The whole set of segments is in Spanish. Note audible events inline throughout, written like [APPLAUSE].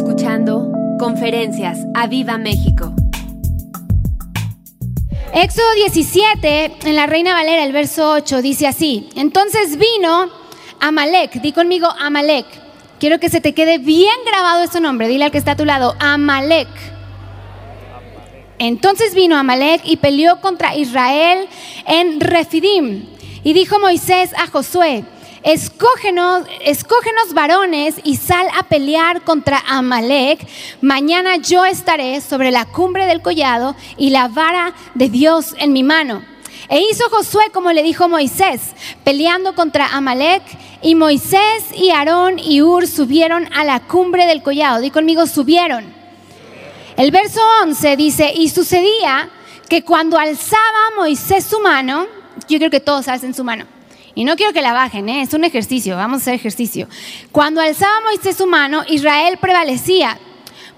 escuchando Conferencias a Viva México. Éxodo 17, en la Reina Valera, el verso 8, dice así. Entonces vino Amalek, di conmigo Amalek. Quiero que se te quede bien grabado este nombre, dile al que está a tu lado, Amalek. Entonces vino Amalek y peleó contra Israel en Refidim. Y dijo Moisés a Josué, escógenos, varones y sal a pelear contra Amalek. Mañana yo estaré sobre la cumbre del collado y la vara de Dios en mi mano. E hizo Josué como le dijo Moisés, peleando contra Amalek. Y Moisés y Aarón y Ur subieron a la cumbre del collado. Di conmigo, subieron. El verso 11 dice, y sucedía que cuando alzaba Moisés su mano, yo creo que todos alcen su mano. Y no quiero que la bajen, ¿eh? es un ejercicio, vamos a hacer ejercicio. Cuando alzaba Moisés su mano, Israel prevalecía.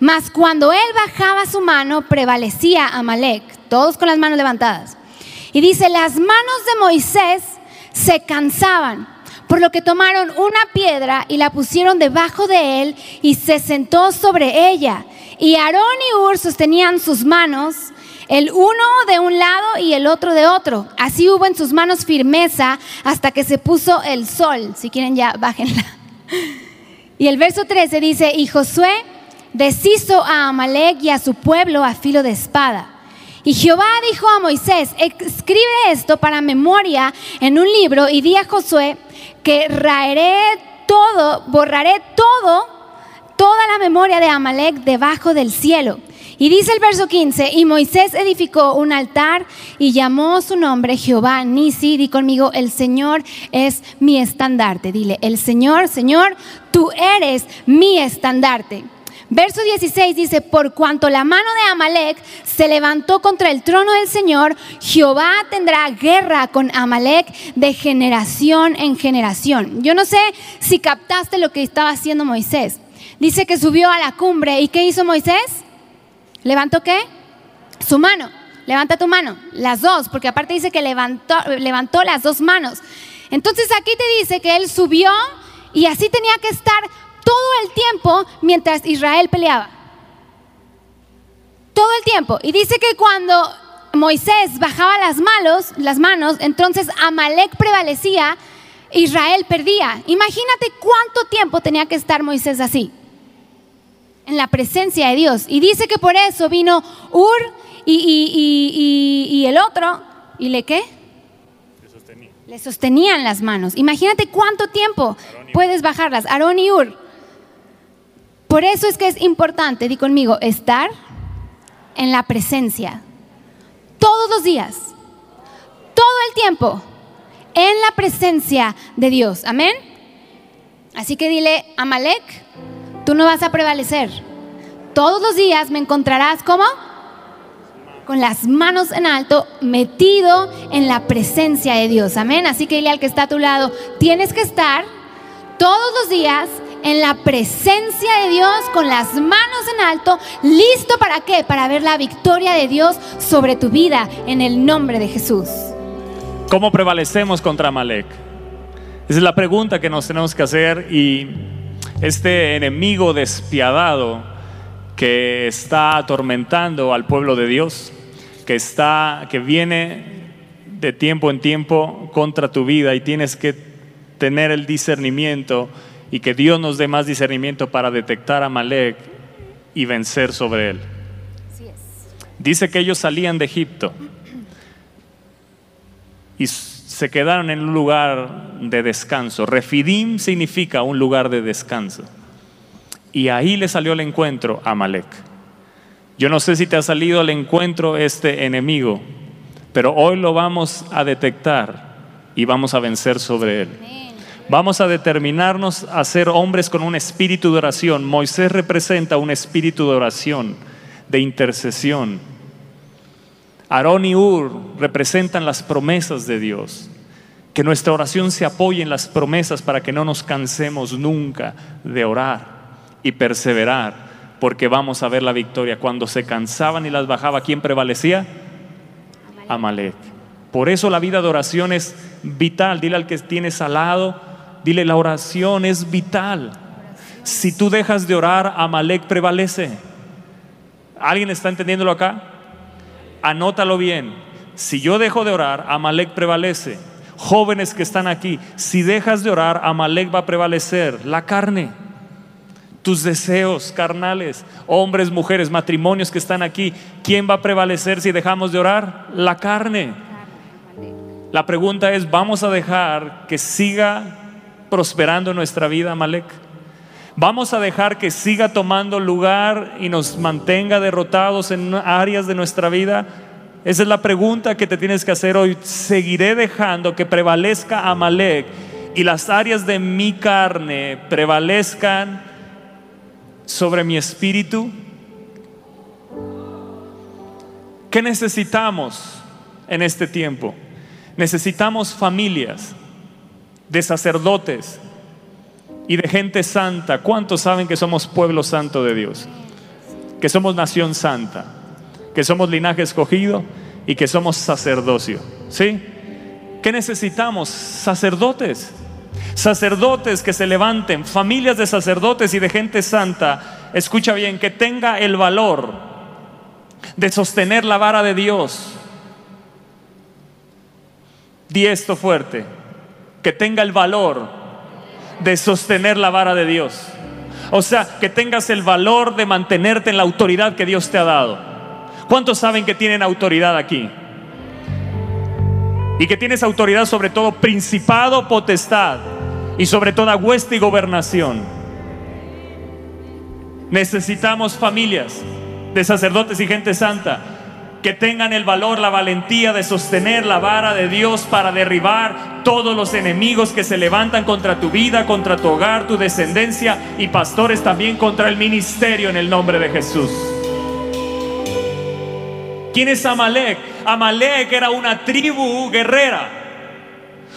Mas cuando él bajaba su mano, prevalecía Amalek, todos con las manos levantadas. Y dice, las manos de Moisés se cansaban, por lo que tomaron una piedra y la pusieron debajo de él y se sentó sobre ella. Y Aarón y Ur sostenían sus manos el uno de un lado y el otro de otro. Así hubo en sus manos firmeza hasta que se puso el sol. Si quieren ya, bájenla. [LAUGHS] Y el verso 13 dice, y Josué deshizo a Amalek y a su pueblo a filo de espada. Y Jehová dijo a Moisés, escribe esto para memoria en un libro y di a Josué que raeré todo, borraré todo, toda la memoria de Amalek debajo del cielo. Y dice el verso 15, y Moisés edificó un altar y llamó su nombre Jehová Nisi. Di conmigo, el Señor es mi estandarte. Dile, el Señor, Señor, tú eres mi estandarte. Verso 16 dice, por cuanto la mano de Amalek se levantó contra el trono del Señor, Jehová tendrá guerra con Amalek de generación en generación. Yo no sé si captaste lo que estaba haciendo Moisés. Dice que subió a la cumbre y ¿qué hizo Moisés? ¿Levantó qué? Su mano. Levanta tu mano. Las dos, porque aparte dice que levantó, levantó las dos manos. Entonces aquí te dice que él subió y así tenía que estar todo el tiempo mientras Israel peleaba. Todo el tiempo. Y dice que cuando Moisés bajaba las manos, las manos, entonces Amalek prevalecía, Israel perdía. Imagínate cuánto tiempo tenía que estar Moisés así, en la presencia de Dios. Y dice que por eso vino Ur y, y, y, y el otro, ¿y le qué? Le sostenían las manos. Imagínate cuánto tiempo puedes bajarlas. Aarón y Ur. Por eso es que es importante, di conmigo, estar en la presencia. Todos los días. Todo el tiempo. En la presencia de Dios. Amén. Así que dile, Amalek, tú no vas a prevalecer. Todos los días me encontrarás como con las manos en alto, metido en la presencia de Dios. Amén. Así que dile que está a tu lado, tienes que estar todos los días en la presencia de Dios con las manos en alto, listo para qué? Para ver la victoria de Dios sobre tu vida en el nombre de Jesús. ¿Cómo prevalecemos contra Amalek? Esa es la pregunta que nos tenemos que hacer y este enemigo despiadado que está atormentando al pueblo de Dios, que está que viene de tiempo en tiempo contra tu vida y tienes que tener el discernimiento y que Dios nos dé más discernimiento para detectar a Malek y vencer sobre él. Dice que ellos salían de Egipto y se quedaron en un lugar de descanso. Refidim significa un lugar de descanso. Y ahí le salió el encuentro a Malek. Yo no sé si te ha salido al encuentro este enemigo, pero hoy lo vamos a detectar y vamos a vencer sobre él. Vamos a determinarnos a ser hombres con un espíritu de oración. Moisés representa un espíritu de oración, de intercesión. Aarón y Ur representan las promesas de Dios. Que nuestra oración se apoye en las promesas para que no nos cansemos nunca de orar y perseverar, porque vamos a ver la victoria. Cuando se cansaban y las bajaba, ¿quién prevalecía? Amalek. Por eso la vida de oración es vital. Dile al que tienes al lado, Dile, la oración es vital. Si tú dejas de orar, Amalek prevalece. ¿Alguien está entendiéndolo acá? Anótalo bien. Si yo dejo de orar, Amalek prevalece. Jóvenes que están aquí, si dejas de orar, Amalek va a prevalecer. La carne, tus deseos carnales, hombres, mujeres, matrimonios que están aquí, ¿quién va a prevalecer si dejamos de orar? La carne. La pregunta es, ¿vamos a dejar que siga prosperando nuestra vida, Amalek? ¿Vamos a dejar que siga tomando lugar y nos mantenga derrotados en áreas de nuestra vida? Esa es la pregunta que te tienes que hacer hoy. ¿Seguiré dejando que prevalezca Amalek y las áreas de mi carne prevalezcan sobre mi espíritu? ¿Qué necesitamos en este tiempo? Necesitamos familias de sacerdotes y de gente santa. ¿Cuántos saben que somos pueblo santo de Dios? Que somos nación santa, que somos linaje escogido y que somos sacerdocio. ¿Sí? ¿Qué necesitamos? Sacerdotes. Sacerdotes que se levanten, familias de sacerdotes y de gente santa. Escucha bien, que tenga el valor de sostener la vara de Dios. Di esto fuerte, que tenga el valor de sostener la vara de Dios. O sea, que tengas el valor de mantenerte en la autoridad que Dios te ha dado. ¿Cuántos saben que tienen autoridad aquí? Y que tienes autoridad sobre todo principado, potestad y sobre toda hueste y gobernación. Necesitamos familias de sacerdotes y gente santa que tengan el valor, la valentía de sostener la vara de Dios para derribar todos los enemigos que se levantan contra tu vida, contra tu hogar, tu descendencia y pastores también contra el ministerio en el nombre de Jesús. ¿Quién es Amalek? Amalek era una tribu guerrera,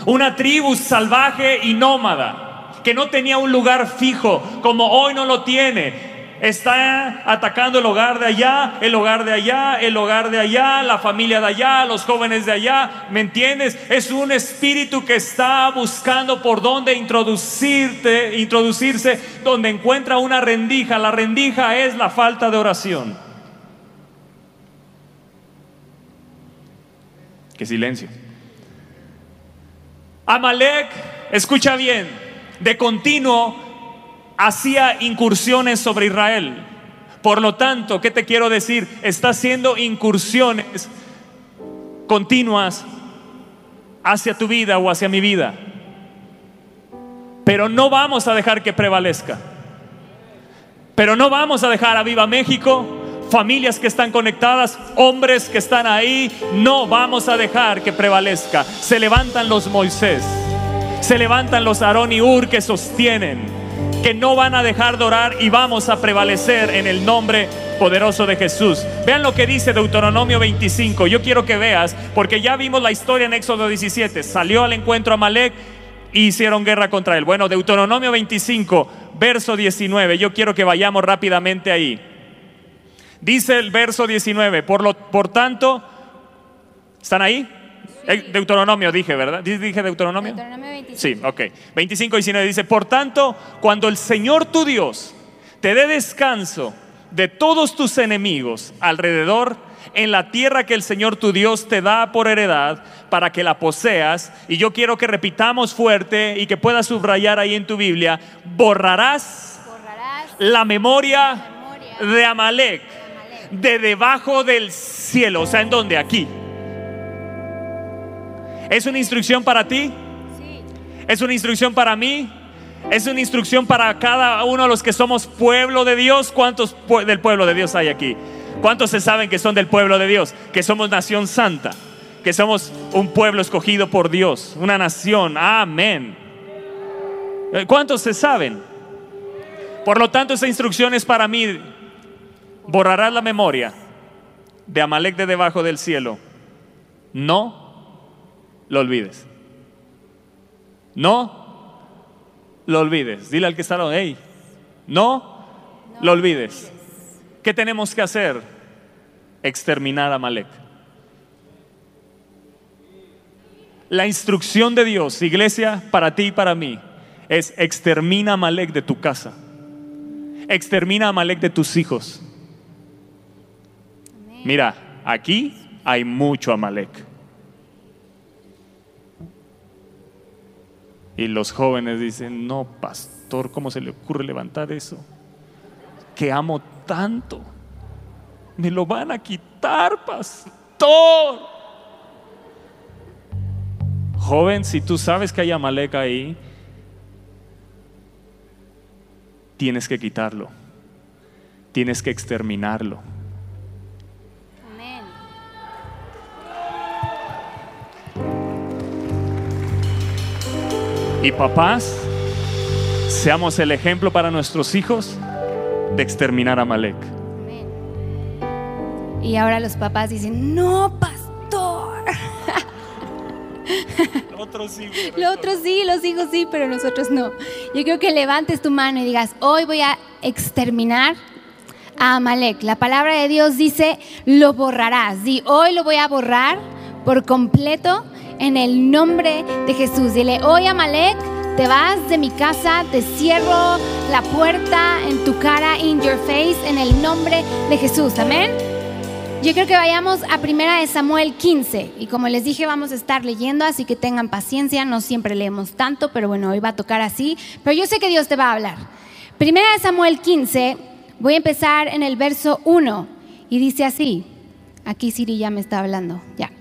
una tribu salvaje y nómada, que no tenía un lugar fijo como hoy no lo tiene está atacando el hogar de allá, el hogar de allá, el hogar de allá, la familia de allá, los jóvenes de allá. ¿Me entiendes? Es un espíritu que está buscando por dónde introducirte, introducirse, donde encuentra una rendija. La rendija es la falta de oración. Qué silencio. Amalek, escucha bien, de continuo hacía incursiones sobre Israel. Por lo tanto, ¿qué te quiero decir? Está haciendo incursiones continuas hacia tu vida o hacia mi vida. Pero no vamos a dejar que prevalezca. Pero no vamos a dejar a Viva México, familias que están conectadas, hombres que están ahí. No vamos a dejar que prevalezca. Se levantan los Moisés, se levantan los Aarón y Ur que sostienen que no van a dejar de orar y vamos a prevalecer en el nombre poderoso de Jesús. Vean lo que dice Deuteronomio 25. Yo quiero que veas, porque ya vimos la historia en Éxodo 17. Salió al encuentro a Malek y hicieron guerra contra él. Bueno, Deuteronomio 25, verso 19. Yo quiero que vayamos rápidamente ahí. Dice el verso 19, por, lo, por tanto, ¿están ahí? Eh, Deuteronomio dije, ¿verdad? ¿Dije Deuteronomio? Deuteronomio 25. Sí, ok. 25 y 19 dice, por tanto, cuando el Señor tu Dios te dé descanso de todos tus enemigos alrededor, en la tierra que el Señor tu Dios te da por heredad para que la poseas. Y yo quiero que repitamos fuerte y que puedas subrayar ahí en tu Biblia, borrarás, la, memoria de Amalek de debajo del cielo. O sea, ¿en dónde? Aquí. ¿Es una instrucción para ti? ¿Es una instrucción para mí? ¿Es una instrucción para cada uno de los que somos pueblo de Dios? ¿Cuántos del pueblo de Dios hay aquí? ¿Cuántos se saben que son del pueblo de Dios? Que somos nación santa, que somos un pueblo escogido por Dios, una nación. Amén. ¿Cuántos se saben? Por lo tanto, esa instrucción es para mí. Borrarás la memoria de Amalek de debajo del cielo. No lo olvides. No lo olvides. Dile al que está hey, no, lo olvides. ¿Qué tenemos que hacer? Exterminar a Malek. La instrucción de Dios, iglesia, para ti y para mí, es extermina a Malek de tu casa. Extermina a Amalek de tus hijos. Mira, aquí hay mucho Amalek. Y los jóvenes dicen, no, pastor, ¿cómo se le ocurre levantar eso? Que amo tanto. Me lo van a quitar, pastor. Joven, si tú sabes que hay Amalek ahí, tienes que quitarlo. Tienes que exterminarlo. Y papás, seamos el ejemplo para nuestros hijos de exterminar a Malek. Y ahora los papás dicen, no, pastor. [LAUGHS] Otros sí. Los otros sí, los hijos sí, pero nosotros no. Yo creo que levantes tu mano y digas, hoy voy a exterminar a Amalek. La palabra de Dios dice, lo borrarás. Y hoy lo voy a borrar por completo en el nombre de Jesús. Dile, hoy Amalek, te vas de mi casa, te cierro la puerta en tu cara, in your face, en el nombre de Jesús. Amén. Yo creo que vayamos a primera de Samuel 15 y como les dije vamos a estar leyendo, así que tengan paciencia, no siempre leemos tanto, pero bueno, hoy va a tocar así, pero yo sé que Dios te va a hablar. Primera de Samuel 15, voy a empezar en el verso 1 y dice así, aquí Siri ya me está hablando, ya.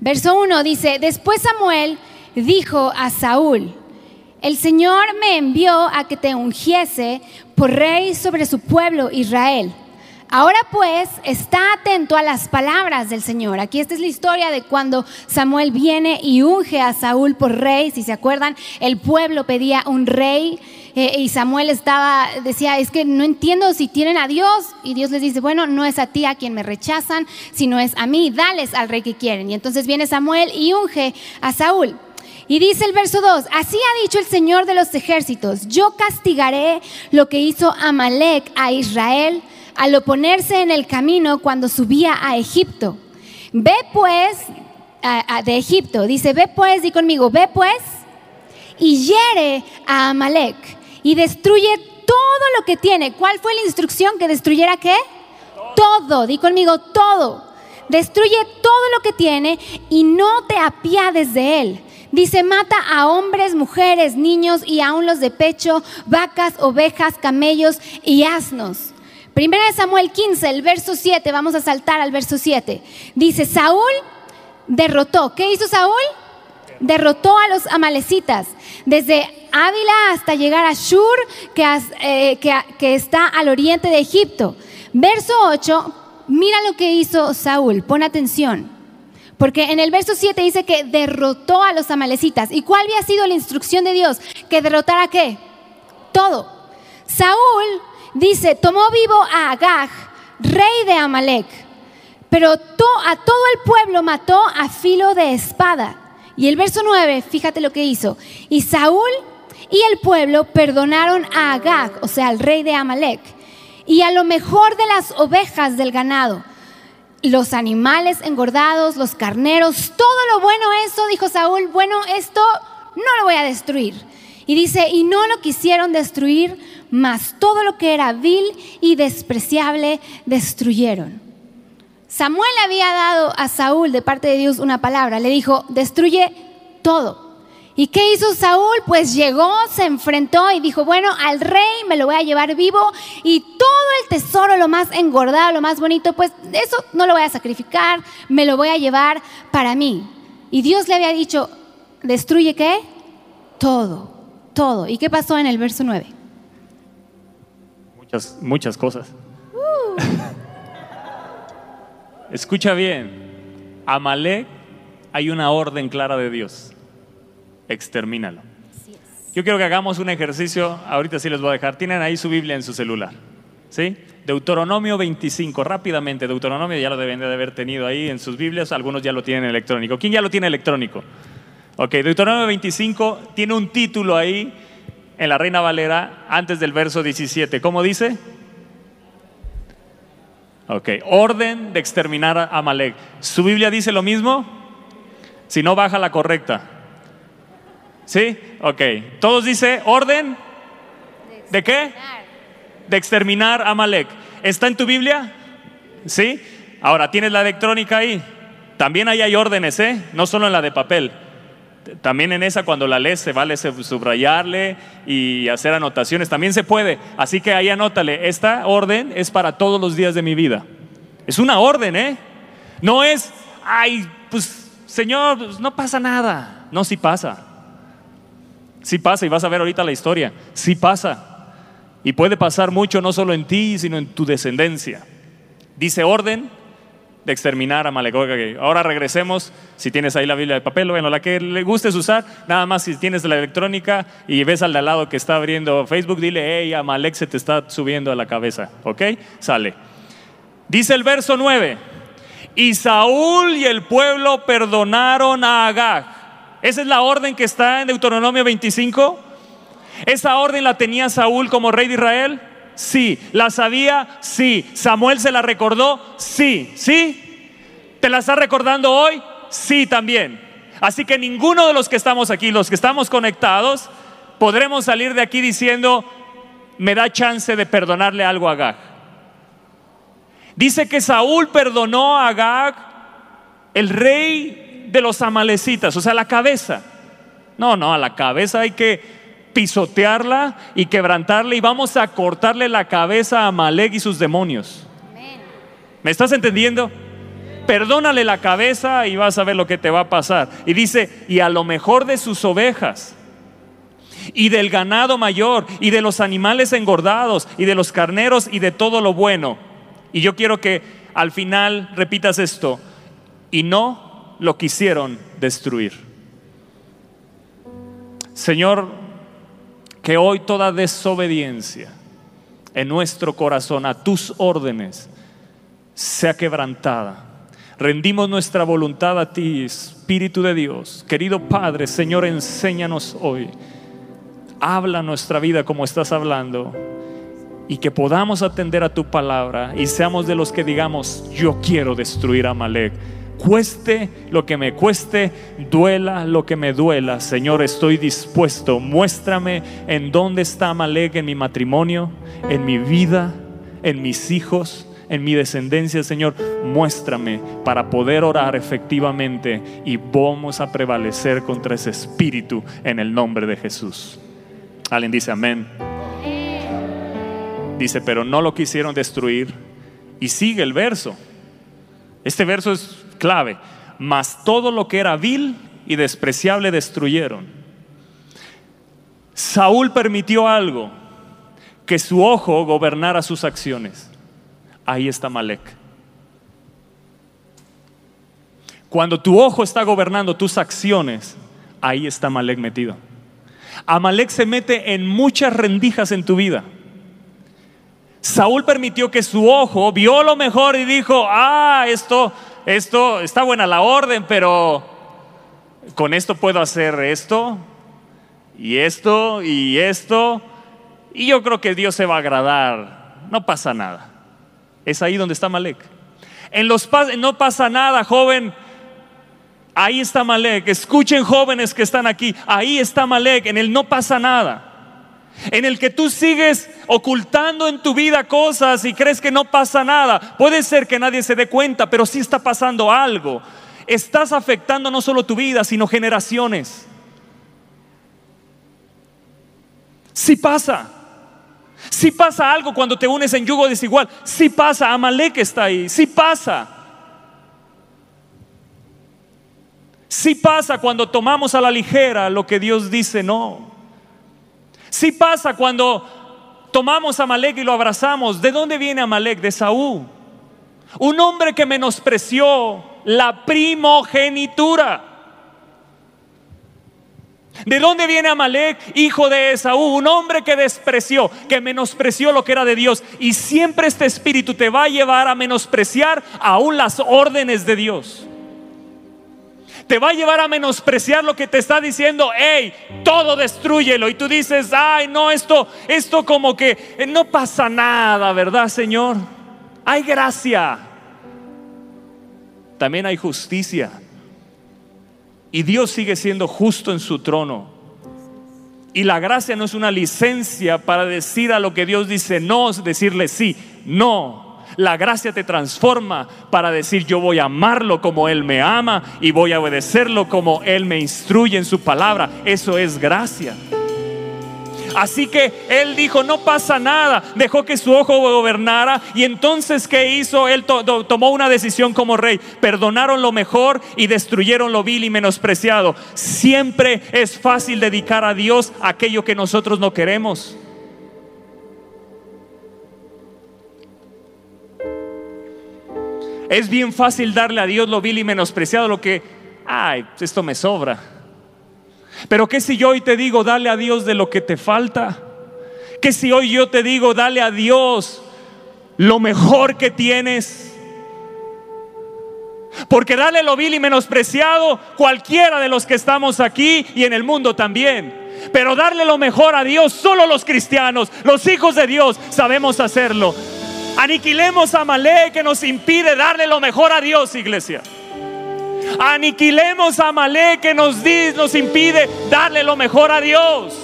Verso 1 dice, después Samuel dijo a Saúl, el Señor me envió a que te ungiese por rey sobre su pueblo Israel. Ahora pues, está atento a las palabras del Señor. Aquí esta es la historia de cuando Samuel viene y unge a Saúl por rey. Si se acuerdan, el pueblo pedía un rey eh, y Samuel estaba, decía, es que no entiendo si tienen a Dios. Y Dios les dice, bueno, no es a ti a quien me rechazan, sino es a mí, dales al rey que quieren. Y entonces viene Samuel y unge a Saúl. Y dice el verso 2, así ha dicho el Señor de los ejércitos, yo castigaré lo que hizo Amalek a Israel al oponerse en el camino cuando subía a Egipto. Ve pues, de Egipto, dice, ve pues, di conmigo, ve pues, y hiere a Amalek y destruye todo lo que tiene. ¿Cuál fue la instrucción? Que destruyera qué? Todo, di conmigo, todo. Destruye todo lo que tiene y no te apiades de él. Dice, mata a hombres, mujeres, niños y aún los de pecho, vacas, ovejas, camellos y asnos. Primera de Samuel 15, el verso 7, vamos a saltar al verso 7. Dice, Saúl derrotó. ¿Qué hizo Saúl? Derrotó a los amalecitas desde Ávila hasta llegar a Shur, eh, que, que está al oriente de Egipto. Verso 8, mira lo que hizo Saúl, pon atención. Porque en el verso 7 dice que derrotó a los amalecitas. ¿Y cuál había sido la instrucción de Dios? Que derrotara qué? Todo. Saúl dice, tomó vivo a Agag, rey de Amalek, pero a todo el pueblo mató a filo de espada. Y el verso 9, fíjate lo que hizo. Y Saúl y el pueblo perdonaron a Agag, o sea, al rey de Amalek, y a lo mejor de las ovejas del ganado, los animales engordados, los carneros, todo lo bueno eso, dijo Saúl, bueno, esto no lo voy a destruir. Y dice, y no lo quisieron destruir, mas todo lo que era vil y despreciable destruyeron. Samuel había dado a Saúl de parte de Dios una palabra, le dijo, destruye todo. ¿Y qué hizo Saúl? Pues llegó, se enfrentó y dijo, bueno, al rey me lo voy a llevar vivo y todo el tesoro, lo más engordado, lo más bonito, pues eso no lo voy a sacrificar, me lo voy a llevar para mí. Y Dios le había dicho, destruye qué? Todo, todo. ¿Y qué pasó en el verso 9? Muchas, muchas cosas. Escucha bien, Amalek hay una orden clara de Dios. Extermínalo. Yo quiero que hagamos un ejercicio, ahorita sí les voy a dejar. Tienen ahí su Biblia en su celular. ¿Sí? Deuteronomio 25, rápidamente. Deuteronomio ya lo deben de haber tenido ahí en sus Biblias, algunos ya lo tienen electrónico. ¿Quién ya lo tiene electrónico? Ok, Deuteronomio 25 tiene un título ahí en la Reina Valera antes del verso 17. ¿Cómo dice? Ok, orden de exterminar a Amalek. ¿Su Biblia dice lo mismo? Si no, baja la correcta. ¿Sí? Ok. ¿Todos dice orden? ¿De qué? de exterminar a Amalek. ¿Está en tu Biblia? ¿Sí? Ahora, ¿tienes la electrónica ahí? También ahí hay órdenes, ¿eh? No solo en la de papel. También en esa cuando la lees se vale subrayarle y hacer anotaciones. También se puede. Así que ahí anótale. Esta orden es para todos los días de mi vida. Es una orden, ¿eh? No es, ay, pues Señor, pues, no pasa nada. No, sí pasa. Sí pasa y vas a ver ahorita la historia. Sí pasa. Y puede pasar mucho no solo en ti, sino en tu descendencia. Dice orden, de exterminar a Malek. Ahora regresemos, si tienes ahí la Biblia de papel, bueno, la que le gustes usar, nada más si tienes la electrónica y ves al de al lado que está abriendo Facebook, dile, hey, Amalek se te está subiendo a la cabeza, ¿ok? Sale. Dice el verso 9, y Saúl y el pueblo perdonaron a Agag. Esa es la orden que está en Deuteronomio 25. Esa orden la tenía Saúl como rey de Israel. Sí. ¿La sabía? Sí. ¿Samuel se la recordó? Sí. ¿Sí? ¿Te la está recordando hoy? Sí también. Así que ninguno de los que estamos aquí, los que estamos conectados, podremos salir de aquí diciendo, me da chance de perdonarle algo a Agag. Dice que Saúl perdonó a Agag, el rey de los amalecitas, o sea, la cabeza. No, no, a la cabeza hay que pisotearla y quebrantarla y vamos a cortarle la cabeza a Malek y sus demonios. ¿Me estás entendiendo? Perdónale la cabeza y vas a ver lo que te va a pasar. Y dice, y a lo mejor de sus ovejas, y del ganado mayor, y de los animales engordados, y de los carneros, y de todo lo bueno. Y yo quiero que al final repitas esto, y no lo quisieron destruir. Señor, que hoy toda desobediencia en nuestro corazón a tus órdenes sea quebrantada. Rendimos nuestra voluntad a ti, Espíritu de Dios. Querido Padre, Señor, enséñanos hoy. Habla nuestra vida como estás hablando y que podamos atender a tu palabra y seamos de los que digamos, yo quiero destruir a Malek cueste lo que me cueste, duela lo que me duela, Señor, estoy dispuesto. Muéstrame en dónde está Malek en mi matrimonio, en mi vida, en mis hijos, en mi descendencia, Señor. Muéstrame para poder orar efectivamente y vamos a prevalecer contra ese espíritu en el nombre de Jesús. Alguien dice amén. Dice, pero no lo quisieron destruir. Y sigue el verso. Este verso es clave, mas todo lo que era vil y despreciable destruyeron. Saúl permitió algo, que su ojo gobernara sus acciones. Ahí está Malek. Cuando tu ojo está gobernando tus acciones, ahí está Malek metido. Amalek se mete en muchas rendijas en tu vida. Saúl permitió que su ojo vio lo mejor y dijo, ah, esto esto está buena la orden, pero con esto puedo hacer esto y esto y esto. Y yo creo que Dios se va a agradar. No pasa nada. Es ahí donde está Malek. En los no pasa nada, joven. Ahí está Malek. Escuchen jóvenes que están aquí. Ahí está Malek. En el no pasa nada en el que tú sigues ocultando en tu vida cosas y crees que no pasa nada. Puede ser que nadie se dé cuenta, pero sí está pasando algo. Estás afectando no solo tu vida, sino generaciones. Sí pasa. Sí pasa algo cuando te unes en yugo desigual. Sí pasa. Amalek está ahí. Sí pasa. Sí pasa cuando tomamos a la ligera lo que Dios dice no. Sí pasa cuando tomamos a Amalek y lo abrazamos. ¿De dónde viene Amalek? De Saúl. Un hombre que menospreció la primogenitura. ¿De dónde viene Amalek, hijo de Esaú? Un hombre que despreció, que menospreció lo que era de Dios. Y siempre este espíritu te va a llevar a menospreciar aún las órdenes de Dios te va a llevar a menospreciar lo que te está diciendo, hey, todo destruyelo. Y tú dices, ay, no, esto, esto como que eh, no pasa nada, ¿verdad, Señor? Hay gracia. También hay justicia. Y Dios sigue siendo justo en su trono. Y la gracia no es una licencia para decir a lo que Dios dice no, decirle sí. No. La gracia te transforma para decir yo voy a amarlo como Él me ama y voy a obedecerlo como Él me instruye en su palabra. Eso es gracia. Así que él dijo, no pasa nada, dejó que su ojo gobernara y entonces ¿qué hizo? Él tomó una decisión como rey, perdonaron lo mejor y destruyeron lo vil y menospreciado. Siempre es fácil dedicar a Dios aquello que nosotros no queremos. Es bien fácil darle a Dios lo vil y menospreciado, lo que, ay, esto me sobra. Pero ¿qué si yo hoy te digo, dale a Dios de lo que te falta? ¿Qué si hoy yo te digo, dale a Dios lo mejor que tienes? Porque dale lo vil y menospreciado cualquiera de los que estamos aquí y en el mundo también. Pero darle lo mejor a Dios, solo los cristianos, los hijos de Dios, sabemos hacerlo. Aniquilemos a Malé que nos impide darle lo mejor a Dios, iglesia. Aniquilemos a Amalek que nos, nos impide darle lo mejor a Dios.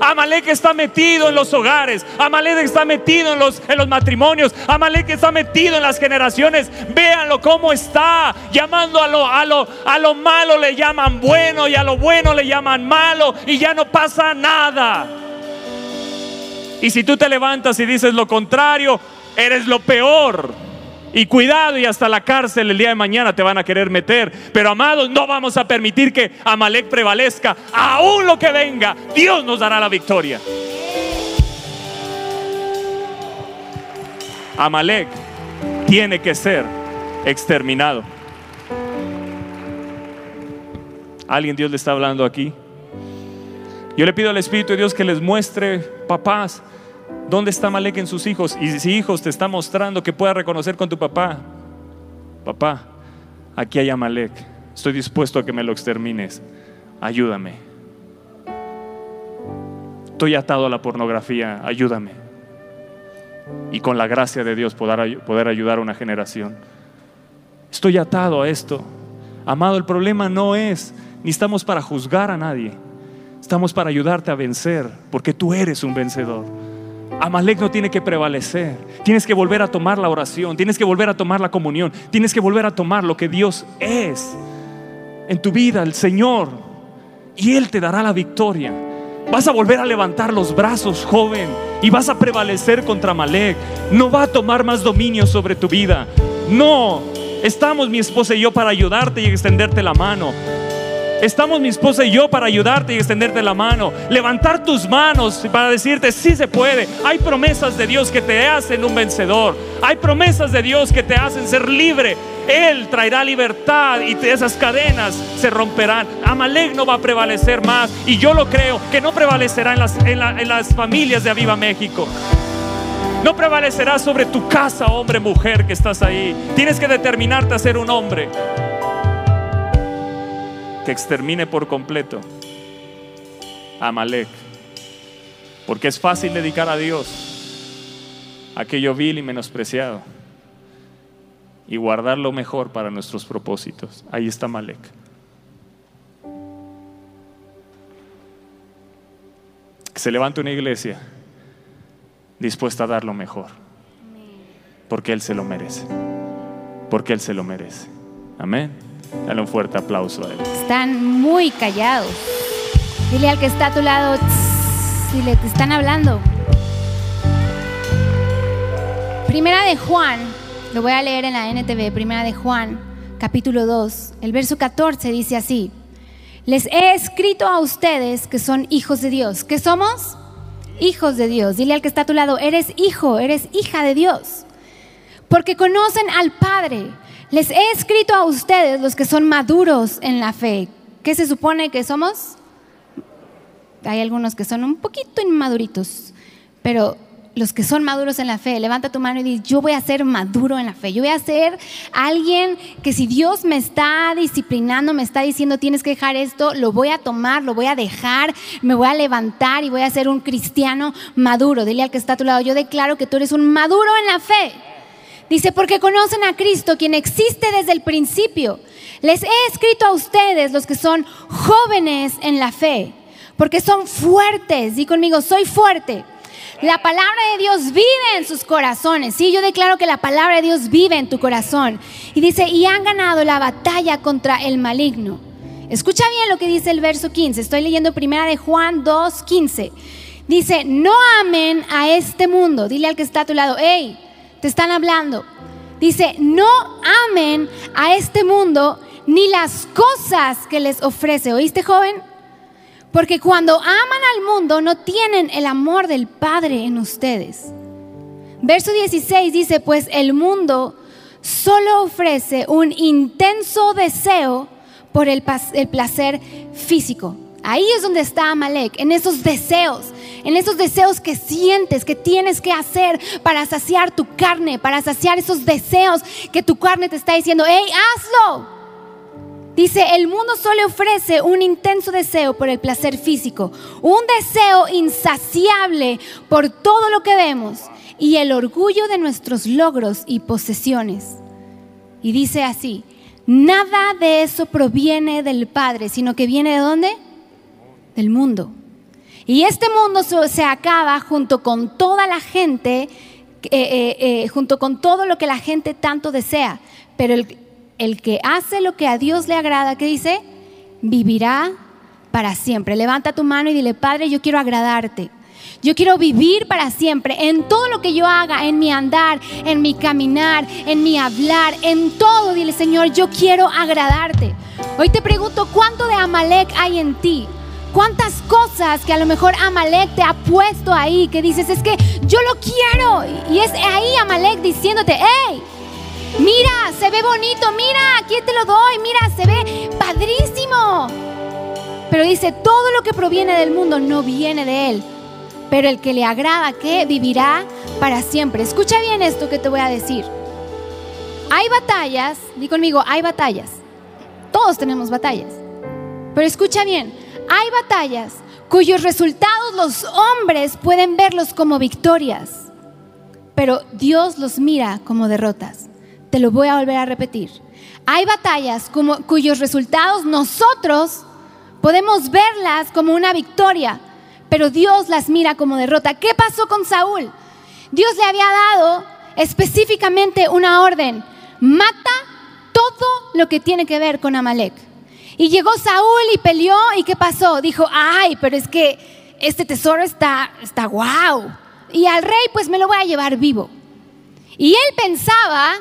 Amalek está metido en los hogares. Amalek está metido en los, en los matrimonios. Amalek está metido en las generaciones. Véanlo cómo está. Llamando a lo, a, lo, a lo malo le llaman bueno y a lo bueno le llaman malo. Y ya no pasa nada. Y si tú te levantas y dices lo contrario, eres lo peor. Y cuidado y hasta la cárcel el día de mañana te van a querer meter. Pero amados, no vamos a permitir que Amalek prevalezca. Aún lo que venga, Dios nos dará la victoria. Amalek tiene que ser exterminado. ¿Alguien Dios le está hablando aquí? Yo le pido al Espíritu de Dios que les muestre, papás, ¿Dónde está Malek en sus hijos? Y si hijos te está mostrando que pueda reconocer con tu papá, papá, aquí hay Amalek, estoy dispuesto a que me lo extermines, ayúdame. Estoy atado a la pornografía, ayúdame. Y con la gracia de Dios poder, poder ayudar a una generación. Estoy atado a esto. Amado, el problema no es, ni estamos para juzgar a nadie, estamos para ayudarte a vencer, porque tú eres un vencedor. Amalek no tiene que prevalecer. Tienes que volver a tomar la oración, tienes que volver a tomar la comunión, tienes que volver a tomar lo que Dios es en tu vida, el Señor. Y Él te dará la victoria. Vas a volver a levantar los brazos, joven, y vas a prevalecer contra Amalek. No va a tomar más dominio sobre tu vida. No, estamos mi esposa y yo para ayudarte y extenderte la mano. Estamos mi esposa y yo para ayudarte y extenderte la mano. Levantar tus manos para decirte, sí se puede. Hay promesas de Dios que te hacen un vencedor. Hay promesas de Dios que te hacen ser libre. Él traerá libertad y esas cadenas se romperán. Amalek no va a prevalecer más. Y yo lo creo que no prevalecerá en las, en las familias de Aviva México. No prevalecerá sobre tu casa, hombre, mujer que estás ahí. Tienes que determinarte a ser un hombre que extermine por completo a Amalek. Porque es fácil dedicar a Dios aquello vil y menospreciado y guardar lo mejor para nuestros propósitos. Ahí está Amalek. Que se levante una iglesia dispuesta a dar lo mejor. Porque Él se lo merece. Porque Él se lo merece. Amén. Dale un fuerte aplauso a él. Están muy callados. Dile al que está a tu lado, si le te están hablando. Primera de Juan, lo voy a leer en la NTV, Primera de Juan, capítulo 2, el verso 14 dice así, les he escrito a ustedes que son hijos de Dios. ¿Qué somos? Hijos de Dios. Dile al que está a tu lado, eres hijo, eres hija de Dios. Porque conocen al Padre. Les he escrito a ustedes, los que son maduros en la fe. ¿Qué se supone que somos? Hay algunos que son un poquito inmaduritos, pero los que son maduros en la fe, levanta tu mano y di, yo voy a ser maduro en la fe. Yo voy a ser alguien que si Dios me está disciplinando, me está diciendo tienes que dejar esto, lo voy a tomar, lo voy a dejar, me voy a levantar y voy a ser un cristiano maduro. Dile al que está a tu lado, yo declaro que tú eres un maduro en la fe. Dice, porque conocen a Cristo, quien existe desde el principio. Les he escrito a ustedes, los que son jóvenes en la fe, porque son fuertes. Di conmigo, soy fuerte. La palabra de Dios vive en sus corazones. Sí, yo declaro que la palabra de Dios vive en tu corazón. Y dice, y han ganado la batalla contra el maligno. Escucha bien lo que dice el verso 15. Estoy leyendo primera de Juan 2, 15. Dice, no amen a este mundo. Dile al que está a tu lado, hey, te están hablando. Dice, no amen a este mundo ni las cosas que les ofrece. ¿Oíste, joven? Porque cuando aman al mundo no tienen el amor del Padre en ustedes. Verso 16 dice, pues el mundo solo ofrece un intenso deseo por el, placer físico. Ahí es donde está Amalek, en esos deseos, en esos deseos que sientes, que tienes que hacer para saciar tu carne, para saciar esos deseos que tu carne te está diciendo, hey, hazlo. Dice, el mundo solo ofrece un intenso deseo por el placer físico, un deseo insaciable por todo lo que vemos y el orgullo de nuestros logros y posesiones. Y dice así, nada de eso proviene del Padre, sino que viene de dónde? Del mundo. Y este mundo se acaba junto con toda la gente, eh, eh, eh, junto con todo lo que la gente tanto desea. Pero el, el que hace lo que a Dios le agrada, ¿qué dice? Vivirá para siempre. Levanta tu mano y dile, Padre, yo quiero agradarte. Yo quiero vivir para siempre en todo lo que yo haga, en mi andar, en mi caminar, en mi hablar, en todo. Dile, Señor, yo quiero agradarte. Hoy te pregunto, ¿cuánto de Amalek hay en ti? ¿Cuántas cosas que a lo mejor Amalek te ha puesto ahí que dices, es que yo lo quiero? Y es ahí Amalek diciéndote, hey, Mira, se ve bonito, mira, aquí te lo doy, mira, se ve padrísimo. Pero dice, todo lo que proviene del mundo no viene de él. Pero el que le agrada, que vivirá para siempre. Escucha bien esto que te voy a decir. Hay batallas, di conmigo, hay batallas. Todos tenemos batallas. Pero escucha bien, hay batallas cuyos resultados los hombres pueden verlos como victorias, pero Dios los mira como derrotas. Te lo voy a volver a repetir. Hay batallas cuyos resultados nosotros podemos verlas como una victoria, pero Dios las mira como derrota. ¿Qué pasó con Saúl? Dios le había dado específicamente una orden. Mata todo lo que tiene que ver con Amalek. Y llegó Saúl y peleó y ¿qué pasó? Dijo, ay, pero es que este tesoro está, está wow. Y al rey pues me lo voy a llevar vivo. Y él pensaba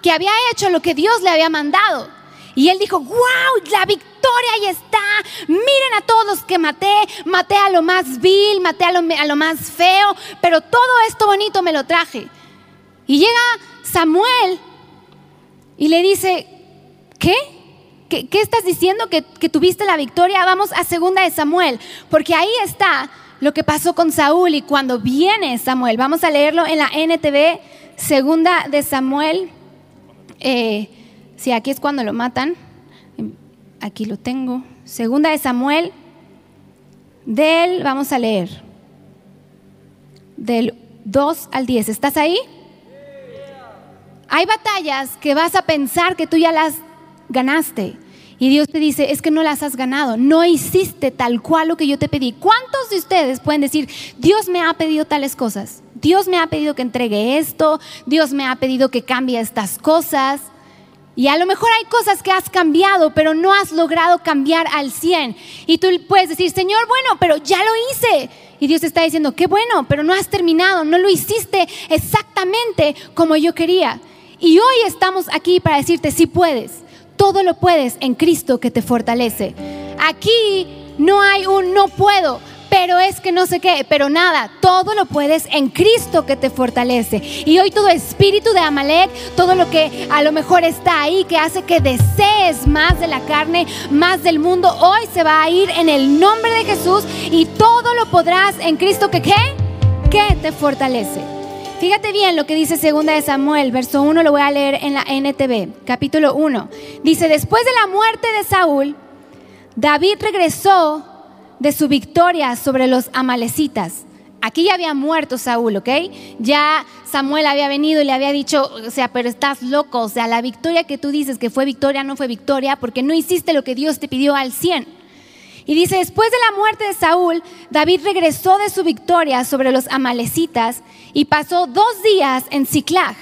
que había hecho lo que Dios le había mandado. Y él dijo, wow, la victoria ahí está. Miren a todos los que maté. Maté a lo más vil, maté a lo, a lo más feo, pero todo esto bonito me lo traje. Y llega Samuel y le dice, ¿qué? ¿Qué, estás diciendo? ¿Que, ¿Que, tuviste la victoria? Vamos a segunda de Samuel, porque ahí está lo que pasó con Saúl y cuando viene Samuel. Vamos a leerlo en la NTV, segunda de Samuel eh, si aquí es cuando lo matan, aquí lo tengo. Segunda de Samuel, del, vamos a leer, del 2 al 10. ¿Estás ahí? Hay batallas que vas a pensar que tú ya las ganaste. Y Dios te dice, es que no las has ganado, no hiciste tal cual lo que yo te pedí. ¿Cuántos de ustedes pueden decir, Dios me ha pedido tales cosas? Dios me ha pedido que entregue esto, Dios me ha pedido que cambie estas cosas. Y a lo mejor hay cosas que has cambiado, pero no has logrado cambiar al 100. Y tú puedes decir, Señor, bueno, pero ya lo hice. Y Dios está diciendo, qué bueno, pero no has terminado, no lo hiciste exactamente como yo quería. Y hoy estamos aquí para decirte, sí puedes, todo lo puedes en Cristo que te fortalece. Aquí no hay un no puedo, pero es que no sé qué, pero nada, todo lo puedes en Cristo que te fortalece. Y hoy todo espíritu de Amalek, todo lo que a lo mejor está ahí, que hace que desees más de la carne, más del mundo, hoy se va a ir en el nombre de Jesús y todo lo podrás en Cristo que qué, que te fortalece. Fíjate bien lo que dice segunda de Samuel, verso 1, lo voy a leer en la NTV, capítulo 1. Dice, después de la muerte de Saúl, David regresó de su victoria sobre los amalecitas. Aquí ya había muerto Saúl, ¿ok? Ya Samuel había venido y le había dicho, o sea, pero estás loco, o sea, la victoria que tú dices que fue victoria no fue victoria porque no hiciste lo que Dios te pidió al 100. Y dice, después de la muerte de Saúl, David regresó de su victoria sobre los amalecitas y pasó dos días en Ciclag.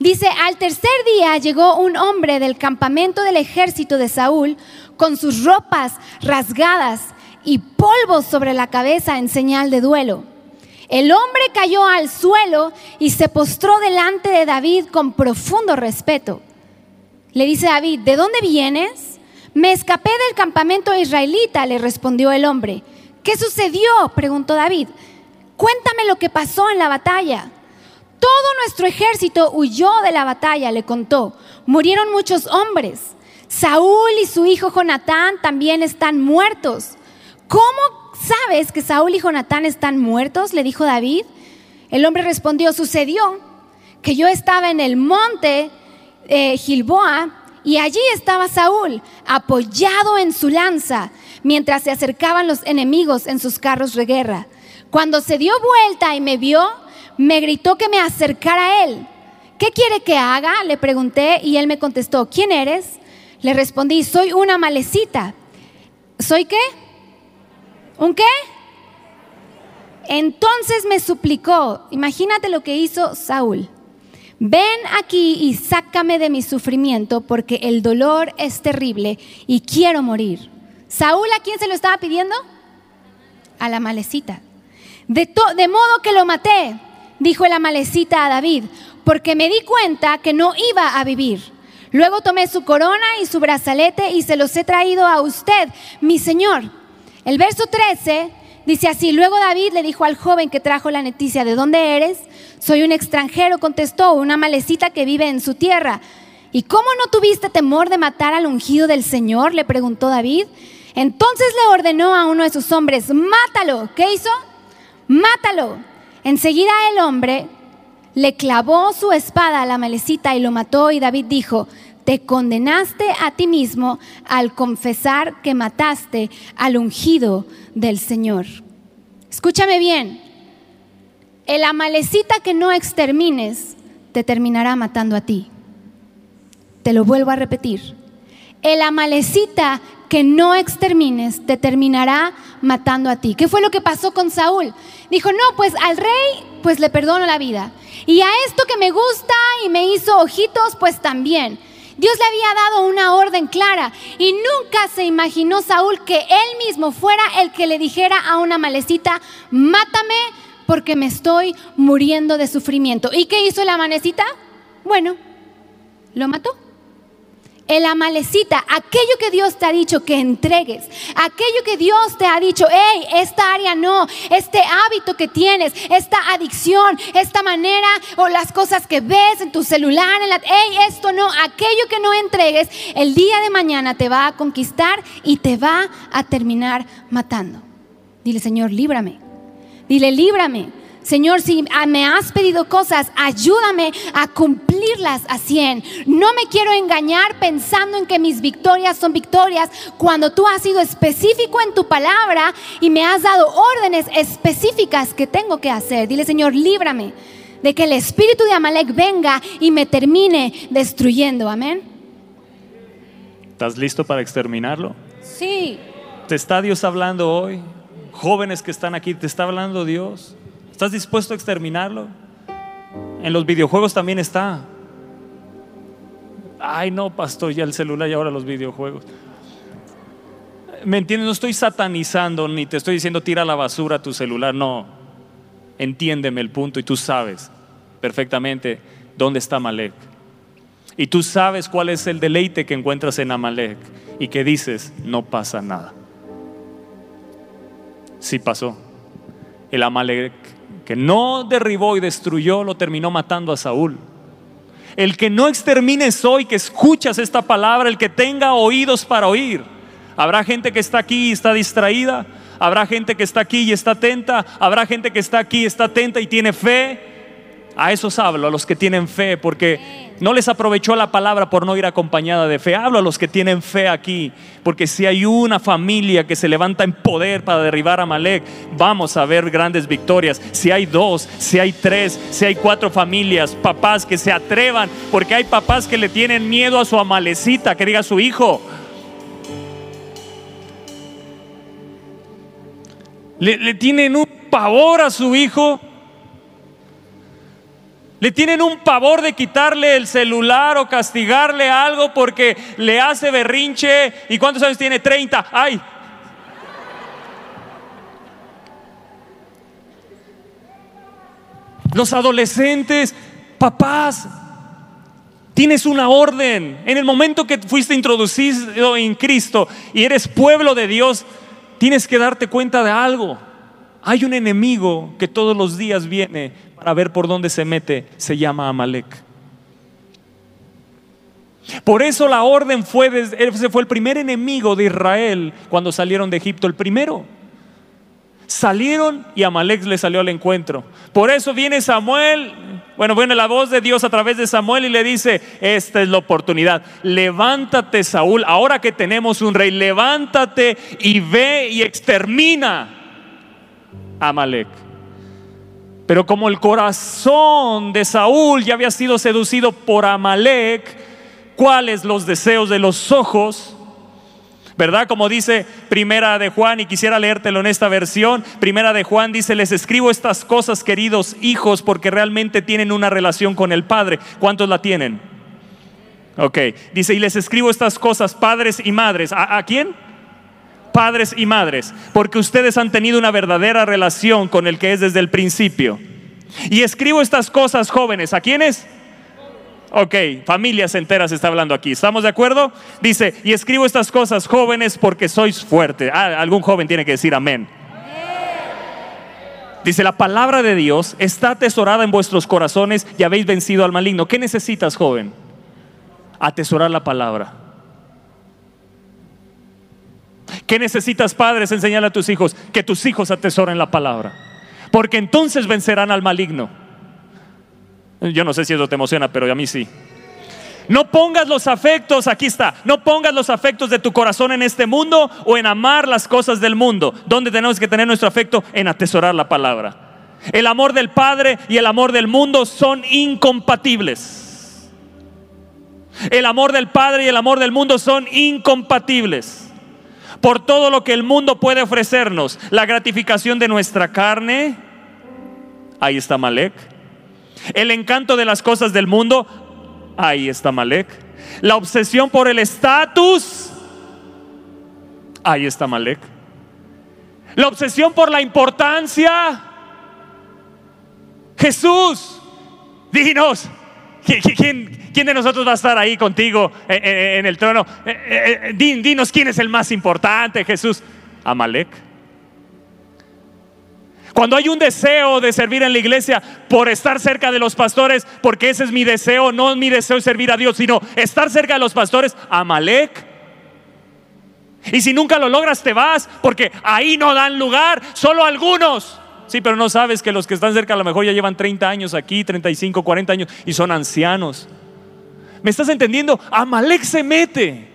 Dice, al tercer día llegó un hombre del campamento del ejército de Saúl con sus ropas rasgadas y polvo sobre la cabeza en señal de duelo. El hombre cayó al suelo y se postró delante de David con profundo respeto. Le dice David, ¿de dónde vienes? Me escapé del campamento israelita, le respondió el hombre. ¿Qué sucedió? preguntó David. Cuéntame lo que pasó en la batalla. Todo nuestro ejército huyó de la batalla, le contó. Murieron muchos hombres. Saúl y su hijo Jonatán también están muertos. ¿Cómo sabes que Saúl y Jonatán están muertos? le dijo David. El hombre respondió, sucedió que yo estaba en el monte eh, Gilboa y allí estaba Saúl apoyado en su lanza mientras se acercaban los enemigos en sus carros de guerra. Cuando se dio vuelta y me vio, me gritó que me acercara a él. ¿Qué quiere que haga? Le pregunté y él me contestó, ¿quién eres? Le respondí, soy una malecita. ¿Soy qué? ¿Un qué? Entonces me suplicó, imagínate lo que hizo Saúl. Ven aquí y sácame de mi sufrimiento porque el dolor es terrible y quiero morir. Saúl a quién se lo estaba pidiendo? A la malecita. De, de modo que lo maté, dijo la malecita a David, porque me di cuenta que no iba a vivir. Luego tomé su corona y su brazalete y se los he traído a usted, mi señor. El verso 13 dice así, luego David le dijo al joven que trajo la noticia, ¿de dónde eres? Soy un extranjero, contestó, una malecita que vive en su tierra. ¿Y cómo no tuviste temor de matar al ungido del Señor? le preguntó David. Entonces le ordenó a uno de sus hombres, mátalo. ¿Qué hizo? Mátalo. Enseguida el hombre le clavó su espada a la malecita y lo mató y David dijo, te condenaste a ti mismo al confesar que mataste al ungido del Señor. Escúchame bien, el amalecita que no extermines te terminará matando a ti. Te lo vuelvo a repetir. El amalecita que no extermines te terminará matando a ti. ¿Qué fue lo que pasó con Saúl? Dijo, no, pues al rey pues le perdono la vida. Y a esto que me gusta y me hizo ojitos, pues también. Dios le había dado una orden clara y nunca se imaginó Saúl que él mismo fuera el que le dijera a una malecita, mátame porque me estoy muriendo de sufrimiento. ¿Y qué hizo la manecita? Bueno, lo mató. El amalecita, aquello que Dios te ha dicho que entregues, aquello que Dios te ha dicho, hey, esta área no, este hábito que tienes, esta adicción, esta manera o las cosas que ves en tu celular, en la, hey, esto no, aquello que no entregues, el día de mañana te va a conquistar y te va a terminar matando. Dile, Señor, líbrame. Dile, líbrame Señor, si me has pedido cosas, ayúdame a cumplirlas a cien. No me quiero engañar pensando en que mis victorias son victorias cuando tú has sido específico en tu palabra y me has dado órdenes específicas que tengo que hacer. Dile, Señor, líbrame de que el espíritu de Amalek venga y me termine destruyendo. Amén. ¿Estás listo para exterminarlo? Sí. ¿Te está Dios hablando hoy? Jóvenes que están aquí, ¿te está hablando Dios? ¿Estás dispuesto a exterminarlo? En los videojuegos también está. Ay, no, pastor, ya el celular y ahora los videojuegos. ¿Me entiendes? No estoy satanizando ni te estoy diciendo tira la basura tu celular, no. Entiéndeme el punto y tú sabes perfectamente dónde está Amalek. Y tú sabes cuál es el deleite que encuentras en Amalek y que dices, no pasa nada. Sí pasó. El Amalek que no derribó y destruyó, lo terminó matando a Saúl. El que no extermines hoy, que escuchas esta palabra, el que tenga oídos para oír. Habrá gente que está aquí y está distraída, habrá gente que está aquí y está atenta, habrá gente que está aquí y está atenta y tiene fe. A esos hablo, a los que tienen fe, porque no les aprovechó la palabra por no ir acompañada de fe. Hablo a los que tienen fe aquí, porque si hay una familia que se levanta en poder para derribar a Malek, vamos a ver grandes victorias. Si hay dos, si hay tres, si hay cuatro familias, papás que se atrevan, porque hay papás que le tienen miedo a su amalecita, que diga su hijo. Le, le tienen un pavor a su hijo. Le tienen un pavor de quitarle el celular o castigarle algo porque le hace berrinche. ¿Y cuántos años tiene? 30. ¡Ay! Los adolescentes, papás, tienes una orden. En el momento que fuiste introducido en Cristo y eres pueblo de Dios, tienes que darte cuenta de algo. Hay un enemigo que todos los días viene para ver por dónde se mete, se llama Amalek. Por eso la orden fue, ese fue el primer enemigo de Israel cuando salieron de Egipto, el primero. Salieron y Amalek le salió al encuentro. Por eso viene Samuel, bueno, viene la voz de Dios a través de Samuel y le dice, esta es la oportunidad, levántate Saúl, ahora que tenemos un rey, levántate y ve y extermina Amalek. Pero como el corazón de Saúl ya había sido seducido por Amalek, ¿cuáles los deseos de los ojos? ¿verdad? Como dice Primera de Juan, y quisiera leértelo en esta versión, Primera de Juan dice, les escribo estas cosas, queridos hijos, porque realmente tienen una relación con el Padre. ¿Cuántos la tienen? Ok, dice, y les escribo estas cosas, padres y madres. ¿A, a quién? Padres y madres, porque ustedes han tenido una verdadera relación con el que es desde el principio. Y escribo estas cosas, jóvenes, ¿a quiénes? Ok, familias enteras está hablando aquí. ¿Estamos de acuerdo? Dice, y escribo estas cosas jóvenes porque sois fuertes. Ah, algún joven tiene que decir amén. Dice, la palabra de Dios está atesorada en vuestros corazones y habéis vencido al maligno. ¿Qué necesitas, joven? Atesorar la palabra. ¿Qué necesitas, padres? Enseñarle a tus hijos que tus hijos atesoren la palabra. Porque entonces vencerán al maligno. Yo no sé si eso te emociona, pero a mí sí. No pongas los afectos, aquí está, no pongas los afectos de tu corazón en este mundo o en amar las cosas del mundo. ¿Dónde tenemos que tener nuestro afecto? En atesorar la palabra. El amor del Padre y el amor del mundo son incompatibles. El amor del Padre y el amor del mundo son incompatibles. Por todo lo que el mundo puede ofrecernos, la gratificación de nuestra carne, ahí está Malek. El encanto de las cosas del mundo, ahí está Malek. La obsesión por el estatus, ahí está Malek. La obsesión por la importancia, Jesús, dinos, ¿quién, de nosotros va a estar ahí contigo en, el trono? Eh, eh, eh, dinos quién es el más importante, Jesús. Amalek. Cuando hay un deseo de servir en la iglesia por estar cerca de los pastores, porque ese es mi deseo, no mi deseo es servir a Dios, sino estar cerca de los pastores, Amalek. Y si nunca lo logras, te vas, porque ahí no dan lugar, solo algunos. Sí, pero no sabes que los que están cerca a lo mejor ya llevan 30 años aquí, 35, 40 años y son ancianos. ¿Me estás entendiendo? Amalek se mete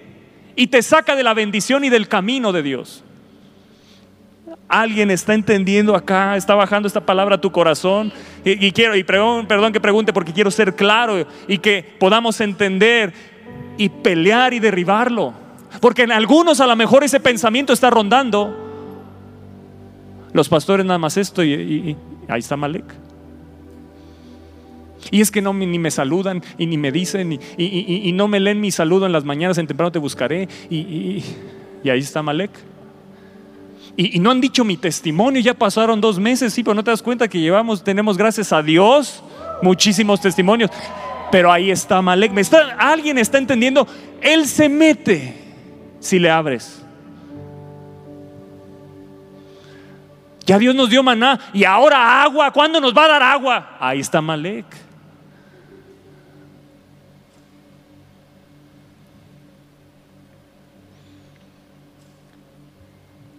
y te saca de la bendición y del camino de Dios. Alguien está entendiendo acá, está bajando esta palabra a tu corazón. Y, quiero, y perdón, perdón que pregunte porque quiero ser claro y que podamos entender y pelear y derribarlo. Porque en algunos a lo mejor ese pensamiento está rondando. Los pastores nada más esto y, ahí está Malek. Y es que no ni me saludan y ni me dicen y, y no me leen mi saludo en las mañanas, en temprano te buscaré. Y, ahí está Malek. Y, no han dicho mi testimonio, ya pasaron dos meses, sí, pero no te das cuenta que llevamos, tenemos gracias a Dios muchísimos testimonios. Pero ahí está Malek. ¿Me está, alguien está entendiendo, él se mete si le abres. Ya Dios nos dio maná y ahora agua. ¿Cuándo nos va a dar agua? Ahí está Malek.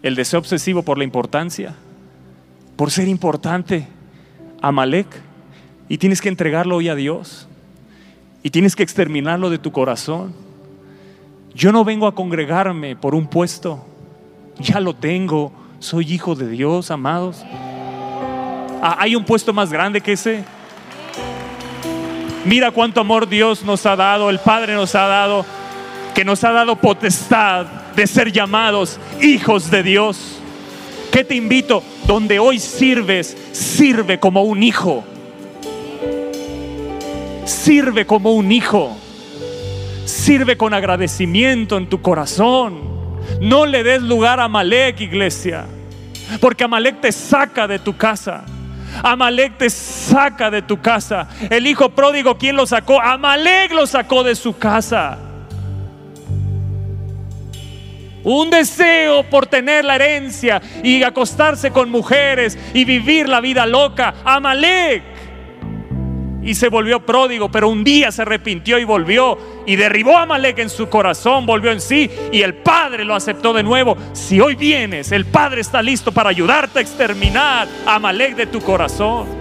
el deseo obsesivo por la importancia, por ser importante, Amalek, y tienes que entregarlo hoy a Dios, y tienes que exterminarlo de tu corazón. Yo no vengo a congregarme por un puesto, ya lo tengo, soy hijo de Dios, amados. Ah, ¿Hay un puesto más grande que ese? Mira cuánto amor Dios nos ha dado, el Padre nos ha dado, que nos ha dado potestad de ser llamados hijos de Dios. ¿Qué te invito? Donde hoy sirves, sirve como un hijo. Sirve como un hijo. Sirve con agradecimiento en tu corazón. No le des lugar a Malek, iglesia. Porque Amalek te saca de tu casa. Amalek te saca de tu casa. El hijo pródigo, ¿quién lo sacó? Amalek lo sacó de su casa. Un deseo por tener la herencia y acostarse con mujeres y vivir la vida loca. Amalek y se volvió pródigo, pero un día se arrepintió y volvió y derribó a Amalek en su corazón, volvió en sí y el Padre lo aceptó de nuevo. Si hoy vienes, el Padre está listo para ayudarte a exterminar a Amalek de tu corazón.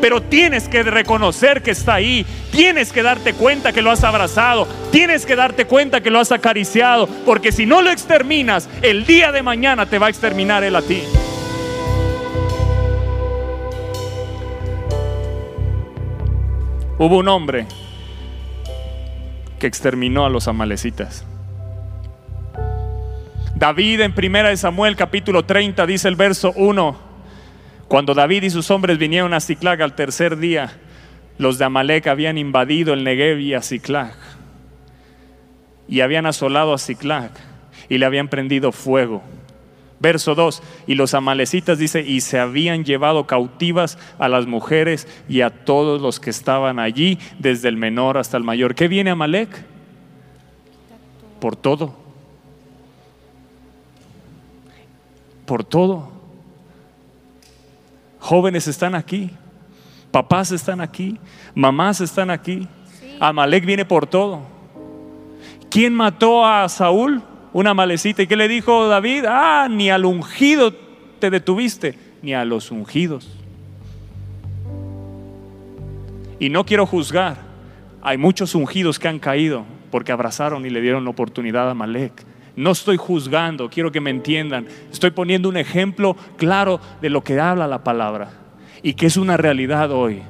Pero tienes que reconocer que está ahí, tienes que darte cuenta que lo has abrazado, tienes que darte cuenta que lo has acariciado, porque si no lo exterminas, el día de mañana te va a exterminar él a ti. Hubo un hombre que exterminó a los amalecitas. David en primera de Samuel capítulo 30 dice el verso 1, cuando David y sus hombres vinieron a Ciclag al tercer día, los de Amalek habían invadido el Negev y a y habían asolado a Ciclag y le habían prendido fuego. Verso 2, y los amalecitas dice, y se habían llevado cautivas a las mujeres y a todos los que estaban allí, desde el menor hasta el mayor. ¿Qué viene Amalek? Por todo. Por todo. Jóvenes están aquí, papás están aquí, mamás están aquí. Amalek viene por todo. ¿Quién mató a Saúl? Una malecita. ¿Y qué le dijo David? Ah, ni al ungido te detuviste, ni a los ungidos. Y no quiero juzgar. Hay muchos ungidos que han caído porque abrazaron y le dieron la oportunidad a Malek. No estoy juzgando, quiero que me entiendan. Estoy poniendo un ejemplo claro de lo que habla la palabra y que es una realidad hoy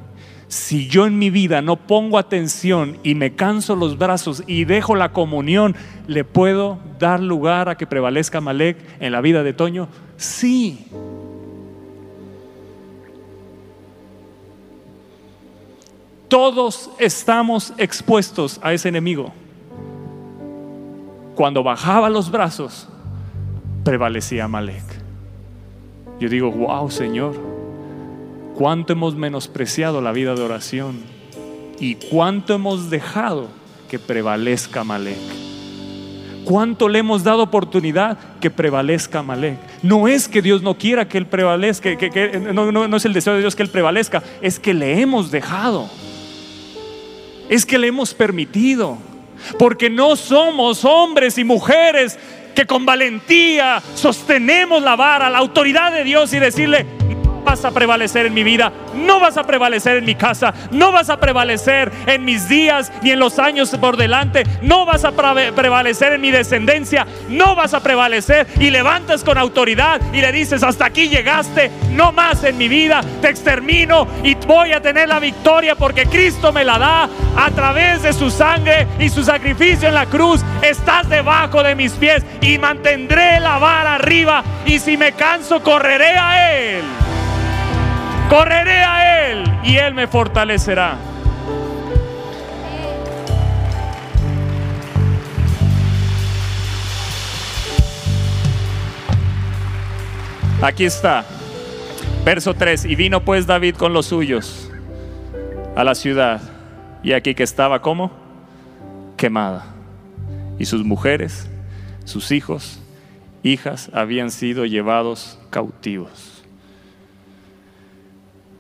si yo en mi vida no pongo atención y me canso los brazos y dejo la comunión, ¿le puedo dar lugar a que prevalezca Malek en la vida de Toño? Sí. Todos estamos expuestos a ese enemigo. Cuando bajaba los brazos, prevalecía Malek. Yo digo, wow, Señor cuánto hemos menospreciado la vida de oración y cuánto hemos dejado que prevalezca Malek. ¿Cuánto le hemos dado oportunidad que prevalezca Malek? No es que Dios no quiera que Él prevalezca, no, no es el deseo de Dios que Él prevalezca, es que le hemos dejado. Es que le hemos permitido. Porque no somos hombres y mujeres que con valentía sostenemos la vara, la autoridad de Dios y decirle, vas a prevalecer en mi vida, no vas a prevalecer en mi casa, no vas a prevalecer en mis días ni en los años por delante, no vas a prevalecer en mi descendencia, no vas a prevalecer y levantas con autoridad y le dices, hasta aquí llegaste, no más en mi vida, te extermino y voy a tener la victoria porque Cristo me la da a través de su sangre y su sacrificio en la cruz, estás debajo de mis pies y mantendré la vara arriba y si me canso correré a Él. Correré a Él y Él me fortalecerá. Aquí está, verso 3. Y vino pues David con los suyos a la ciudad. Y aquí que estaba como quemada. Y sus mujeres, sus hijos, hijas habían sido llevados cautivos.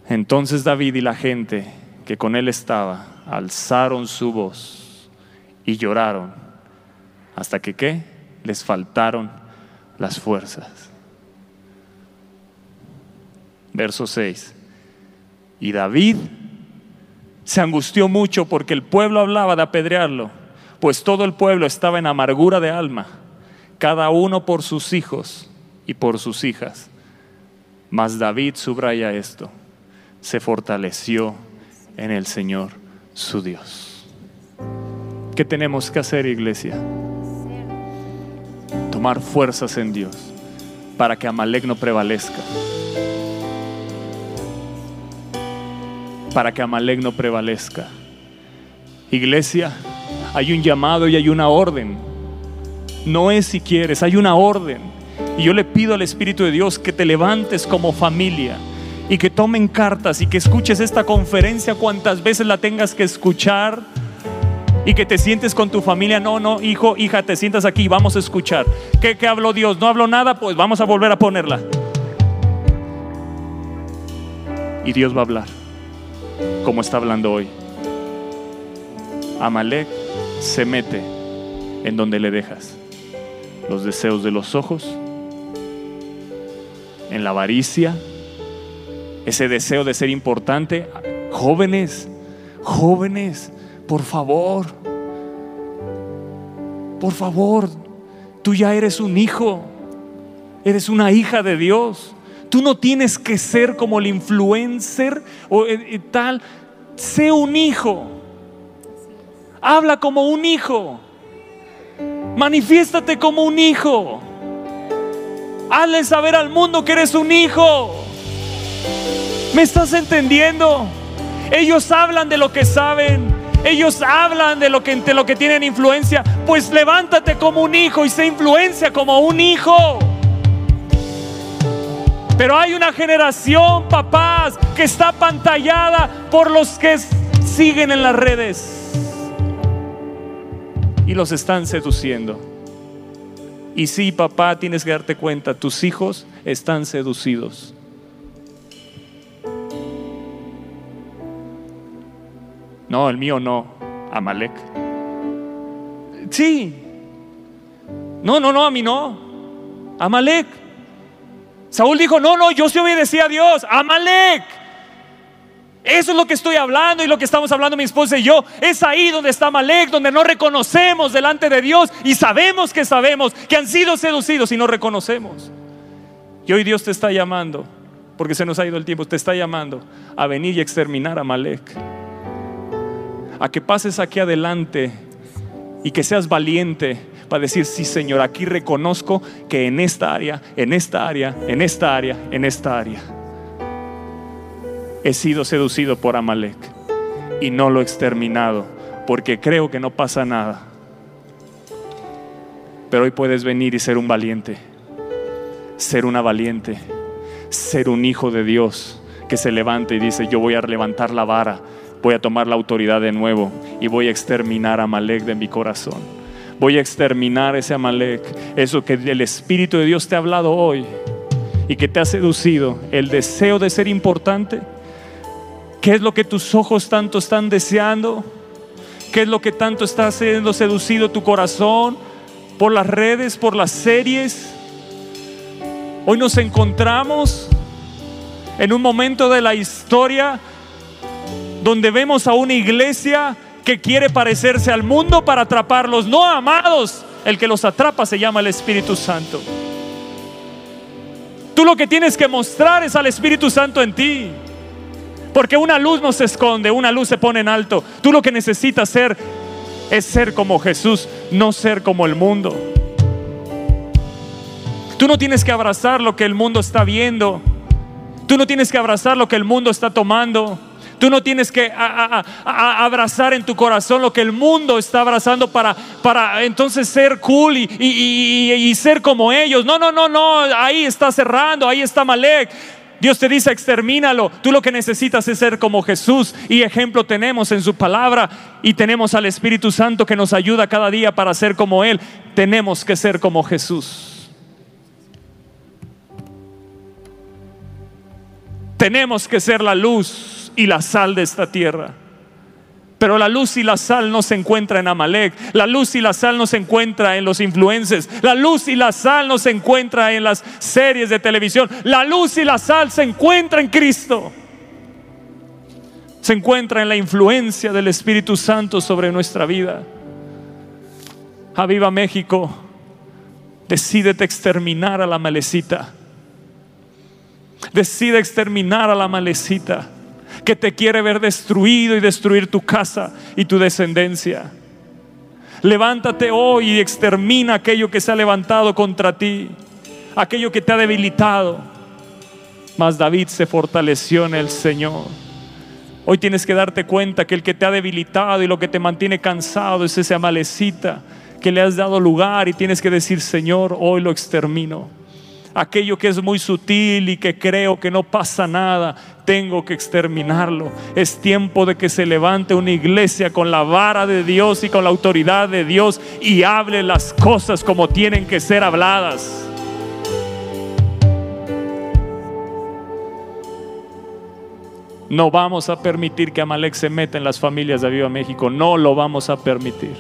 Entonces David y la gente que con él estaba alzaron su voz y lloraron hasta que qué? Les faltaron las fuerzas. Verso 6. Y David se angustió mucho porque el pueblo hablaba de apedrearlo, pues todo el pueblo estaba en amargura de alma, cada uno por sus hijos y por sus hijas. Mas David subraya esto se fortaleció en el Señor su Dios. ¿Qué tenemos que hacer, iglesia? Tomar fuerzas en Dios, para que Amalek no prevalezca. Para que Amalek no prevalezca. Iglesia, hay un llamado y hay una orden. No es si quieres, hay una orden. Y yo le pido al Espíritu de Dios que te levantes como familia y que tomen cartas y que escuches esta conferencia cuantas veces la tengas que escuchar y que te sientes con tu familia. No, no, hijo, hija, te sientas aquí vamos a escuchar. ¿Qué, ¿Qué habló Dios? ¿No habló nada? Pues vamos a volver a ponerla. Y Dios va a hablar como está hablando hoy. Amalek se mete en donde le dejas los deseos de los ojos, en la avaricia, ese deseo de ser importante. Jóvenes, jóvenes, por favor, por favor, tú ya eres un hijo, eres una hija de Dios. Tú no tienes que ser como el influencer o eh, eh, tal, sé un hijo. Habla como un hijo. Manifiéstate como un hijo. Hazle saber al mundo que eres un hijo. ¿Me estás entendiendo? Ellos hablan de lo que saben. Ellos hablan de lo que, lo que tienen influencia. Pues levántate como un hijo y se influencia como un hijo. Pero hay una generación, papás, que está pantallada por los que siguen en las redes y los están seduciendo. Y sí, papá, tienes que darte cuenta, tus hijos están seducidos. No, el mío no, Amalek. Sí. No, no, no, a mí no. Amalek. Saúl dijo, no, no, yo sí obedecí a Dios. Amalek. Eso es lo que estoy hablando y lo que estamos hablando mi esposa y yo. Es ahí donde está Malek, donde no reconocemos delante de Dios y sabemos que sabemos que han sido seducidos y no reconocemos. Y hoy Dios te está llamando, porque se nos ha ido el tiempo, te está llamando a venir y exterminar a Malek. A que pases aquí adelante y que seas valiente para decir, sí Señor, aquí reconozco que en esta área, en esta área, en esta área, en esta área he sido seducido por Amalek y no lo he exterminado porque creo que no pasa nada. Pero hoy puedes venir y ser un valiente, ser una valiente, ser un hijo de Dios que se levante y dice, yo voy a levantar la vara, voy a tomar la autoridad de nuevo y voy a exterminar a Amalek de mi corazón. Voy a exterminar ese Amalek, eso que el Espíritu de Dios te ha hablado hoy y que te ha seducido, el deseo de ser importante ¿Qué es lo que tus ojos tanto están deseando? ¿Qué es lo que tanto está siendo seducido tu corazón? ¿Por las redes, por las series? Hoy nos encontramos en un momento de la historia donde vemos a una iglesia que quiere parecerse al mundo para atraparlos. No amados, el que los atrapa se llama el Espíritu Santo. Tú lo que tienes que mostrar es al Espíritu Santo en ti. Porque una luz no se esconde, una luz se pone en alto. Tú lo que necesitas ser es ser como Jesús, no ser como el mundo. Tú no tienes que abrazar lo que el mundo está viendo. Tú no tienes que abrazar lo que el mundo está tomando. Tú no tienes que abrazar en tu corazón lo que el mundo está abrazando para, para entonces ser cool y, y, ser como ellos. No, no, no, no. Ahí está cerrando, ahí está Malek. Dios te dice, extermínalo. Tú lo que necesitas es ser como Jesús. Y ejemplo tenemos en su palabra. Y tenemos al Espíritu Santo que nos ayuda cada día para ser como Él. Tenemos que ser como Jesús. Tenemos que ser la luz y la sal de esta tierra. Pero la luz y la sal no se encuentra en Amalek. La luz y la sal no se encuentra en los influencers. La luz y la sal no se encuentra en las series de televisión. La luz y la sal se encuentra en Cristo. Se encuentra en la influencia del Espíritu Santo sobre nuestra vida. Aviva México. Decídete exterminar a la malecita. Decide exterminar a la malecita que te quiere ver destruido y destruir tu casa y tu descendencia. Levántate hoy y extermina aquello que se ha levantado contra ti. aquello que te ha debilitado. Mas David se fortaleció en el Señor. Hoy tienes que darte cuenta que el que te ha debilitado y lo que te mantiene cansado es ese amalecita que le has dado lugar y tienes que decir, Señor, hoy lo extermino. Aquello que es muy sutil y que creo que no pasa nada, tengo que exterminarlo. Es tiempo de que se levante una iglesia con la vara de Dios y con la autoridad de Dios y hable las cosas como tienen que ser habladas. No vamos a permitir que Amalek se meta en las familias de Viva México. No lo vamos a permitir.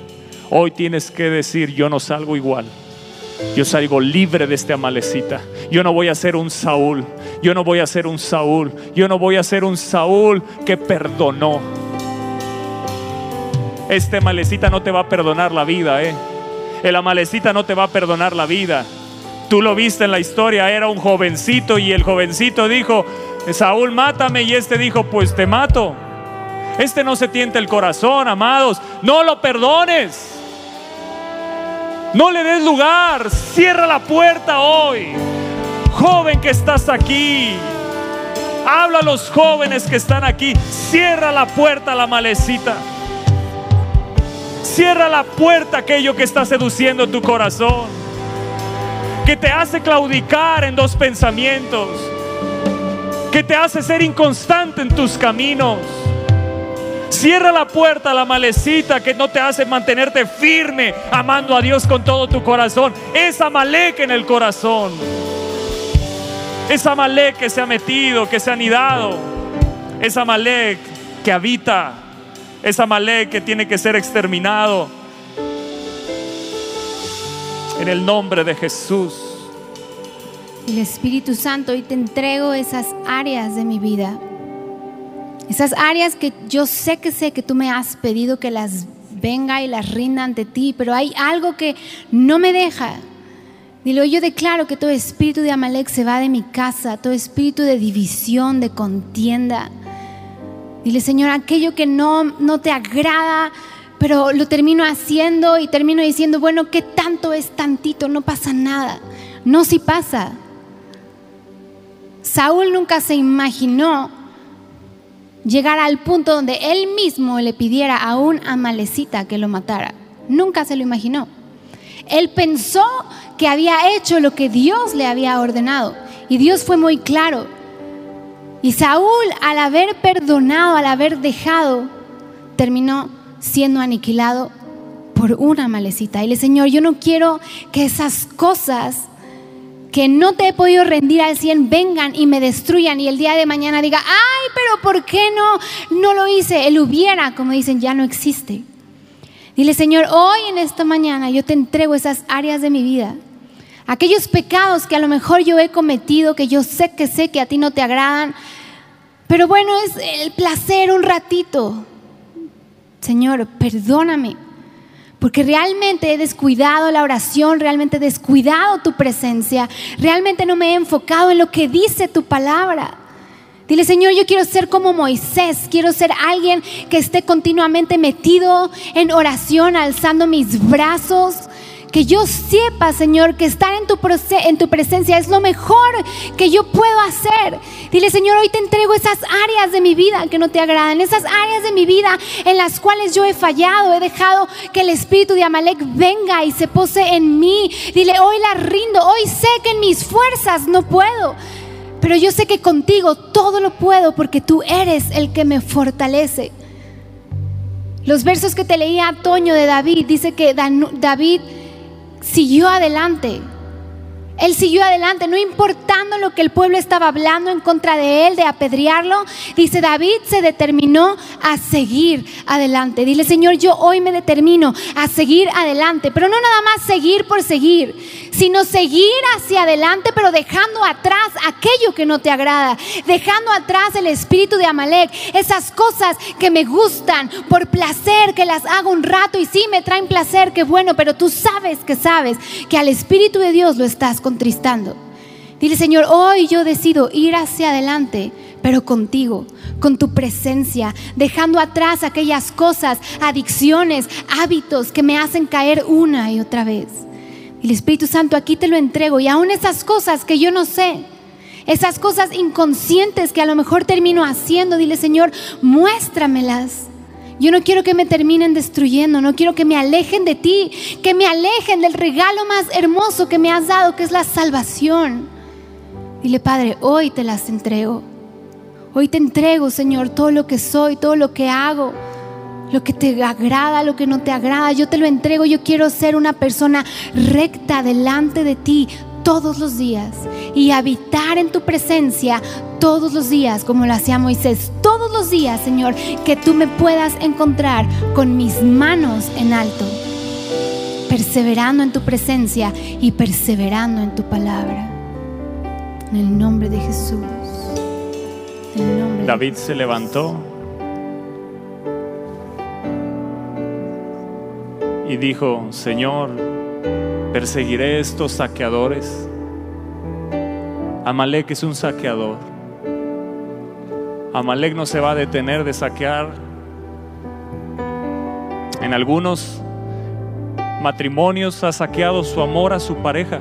Hoy tienes que decir, yo no salgo igual. Yo salgo libre de este amalecita. Yo no voy a ser un Saúl. Yo no voy a ser un Saúl. Yo no voy a ser un Saúl que perdonó. Este amalecita no te va a perdonar la vida, ¿eh? El amalecita no te va a perdonar la vida. Tú lo viste en la historia, era un jovencito y el jovencito dijo, Saúl, mátame. Y este dijo, pues te mato. Este no se tiente el corazón, amados. No lo perdones. No le des lugar. Cierra la puerta hoy. Joven que estás aquí. Habla a los jóvenes que están aquí. Cierra la puerta a la malecita. Cierra la puerta a aquello que está seduciendo tu corazón. Que te hace claudicar en dos pensamientos. Que te hace ser inconstante en tus caminos Cierra la puerta a la malecita que no te hace mantenerte firme, amando a Dios con todo tu corazón. Esa Malek en el corazón. Esa Malek que se ha metido, que se ha anidado. Esa Malek que habita. Esa Malek que tiene que ser exterminado. En el nombre de Jesús. El Espíritu Santo, hoy te entrego esas áreas de mi vida esas áreas que yo sé que sé que tú me has pedido que las venga y las rinda ante ti, pero hay algo que no me deja. Dilo, yo declaro que todo espíritu de Amalek se va de mi casa, todo espíritu de división, de contienda. Dile, Señor, aquello que no, no te agrada, pero lo termino haciendo y termino diciendo, bueno, ¿qué tanto es tantito? No pasa nada. No, si pasa. Saúl nunca se imaginó llegar al punto donde él mismo le pidiera a un amalecita que lo matara. Nunca se lo imaginó. Él pensó que había hecho lo que Dios le había ordenado. Y Dios fue muy claro. Y Saúl, al haber perdonado, al haber dejado, terminó siendo aniquilado por una malecita. Y le Señor, yo no quiero que esas cosas que no te he podido rendir al 100 vengan y me destruyan y el día de mañana diga, ay, pero ¿por qué no, no lo hice? El hubiera, como dicen, ya no existe. Dile, Señor, hoy en esta mañana yo te entrego esas áreas de mi vida. Aquellos pecados que a lo mejor yo he cometido, que yo sé que sé que a ti no te agradan, pero bueno, es el placer un ratito. Señor, perdóname porque realmente he descuidado la oración, realmente he descuidado tu presencia, realmente no me he enfocado en lo que dice tu palabra. Dile, Señor, yo quiero ser como Moisés, quiero ser alguien que esté continuamente metido en oración, alzando mis brazos, que yo sepa, Señor, que estar en tu, en tu presencia es lo mejor que yo puedo hacer. Dile, Señor, hoy te entrego esas áreas de mi vida que no te agradan, esas áreas de mi vida en las cuales yo he fallado, he dejado que el espíritu de Amalek venga y se pose en mí. Dile, hoy la rindo, hoy sé que en mis fuerzas no puedo. Pero yo sé que contigo todo lo puedo porque tú eres el que me fortalece. Los versos que te leía Toño de David, dice que David siguió adelante. Él siguió adelante, no importando lo que el pueblo estaba hablando en contra de él, de apedrearlo. Dice, David se determinó a seguir adelante. Dile, Señor, yo hoy me determino a seguir adelante, pero no nada más seguir por seguir, sino seguir hacia adelante, pero dejando atrás aquello que no te agrada, dejando atrás el espíritu de Amalek, esas cosas que me gustan por placer, que las hago un rato y sí me traen placer, que bueno, pero tú sabes que sabes que al espíritu de Dios lo estás contristando. Dile, Señor, hoy yo decido ir hacia adelante, pero contigo, con tu presencia, dejando atrás aquellas cosas, adicciones, hábitos que me hacen caer una y otra vez. El Espíritu Santo, aquí te lo entrego. Y aún esas cosas que yo no sé, esas cosas inconscientes que a lo mejor termino haciendo, dile Señor, muéstramelas. Yo no quiero que me terminen destruyendo, no quiero que me alejen de ti, que me alejen del regalo más hermoso que me has dado, que es la salvación. Dile, Padre, hoy te las entrego. Hoy te entrego, Señor, todo lo que soy, todo lo que hago, lo que te agrada, lo que no te agrada. Yo te lo entrego. Yo quiero ser una persona recta delante de ti todos los días y habitar en tu presencia todos los días, como lo hacía Moisés. Todos los días, Señor, que tú me puedas encontrar con mis manos en alto, perseverando en tu presencia y perseverando en tu palabra. En el nombre de Jesús. David se levantó y dijo, Señor, perseguiré estos saqueadores. Amalek es un saqueador. Amalek no se va a detener de saquear. En algunos matrimonios ha saqueado su amor a su pareja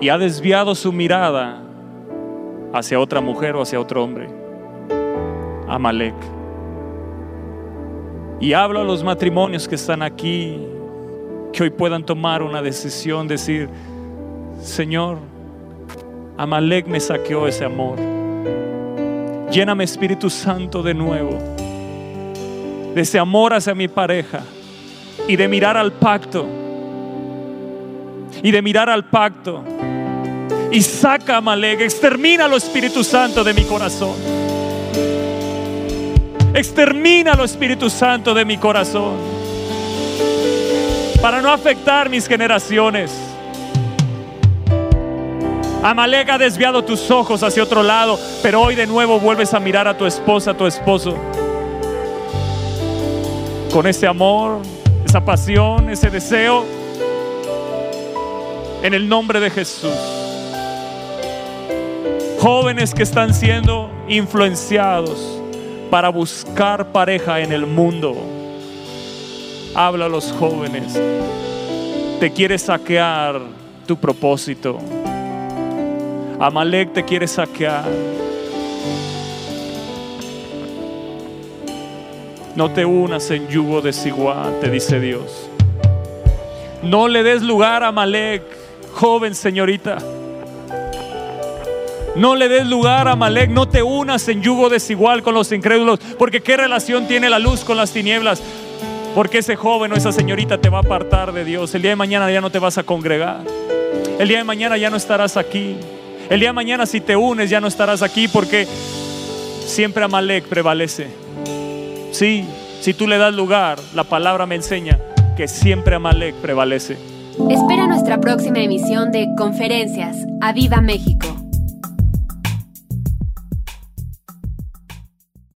y ha desviado su mirada hacia otra mujer o hacia otro hombre. Amalek. Y hablo a los matrimonios que están aquí, que hoy puedan tomar una decisión, decir, Señor, Amalek me saqueó ese amor. Lléname Espíritu Santo de nuevo, de ese amor hacia mi pareja y de mirar al pacto. Y de mirar al pacto y saca a Malek, extermina lo Espíritu Santo de mi corazón. Extermina lo Espíritu Santo de mi corazón. Para no afectar mis generaciones. Amalek ha desviado tus ojos hacia otro lado, pero hoy de nuevo vuelves a mirar a tu esposa, a tu esposo. Con ese amor, esa pasión, ese deseo. En el nombre de Jesús jóvenes que están siendo influenciados para buscar pareja en el mundo. Habla a los jóvenes. Te quiere saquear tu propósito. Amalek te quiere saquear. No te unas en yugo desigual, te dice Dios. No le des lugar a Amalek, joven señorita. No le des lugar a Malek, no te unas en yugo desigual con los incrédulos, porque qué relación tiene la luz con las tinieblas. Porque ese joven o esa señorita te va a apartar de Dios. El día de mañana ya no te vas a congregar. El día de mañana ya no estarás aquí. El día de mañana si te unes ya no estarás aquí porque siempre Amalek prevalece. Sí, si tú le das lugar, la palabra me enseña que siempre Amalek prevalece. Espera nuestra próxima emisión de Conferencias. ¡A Viva México!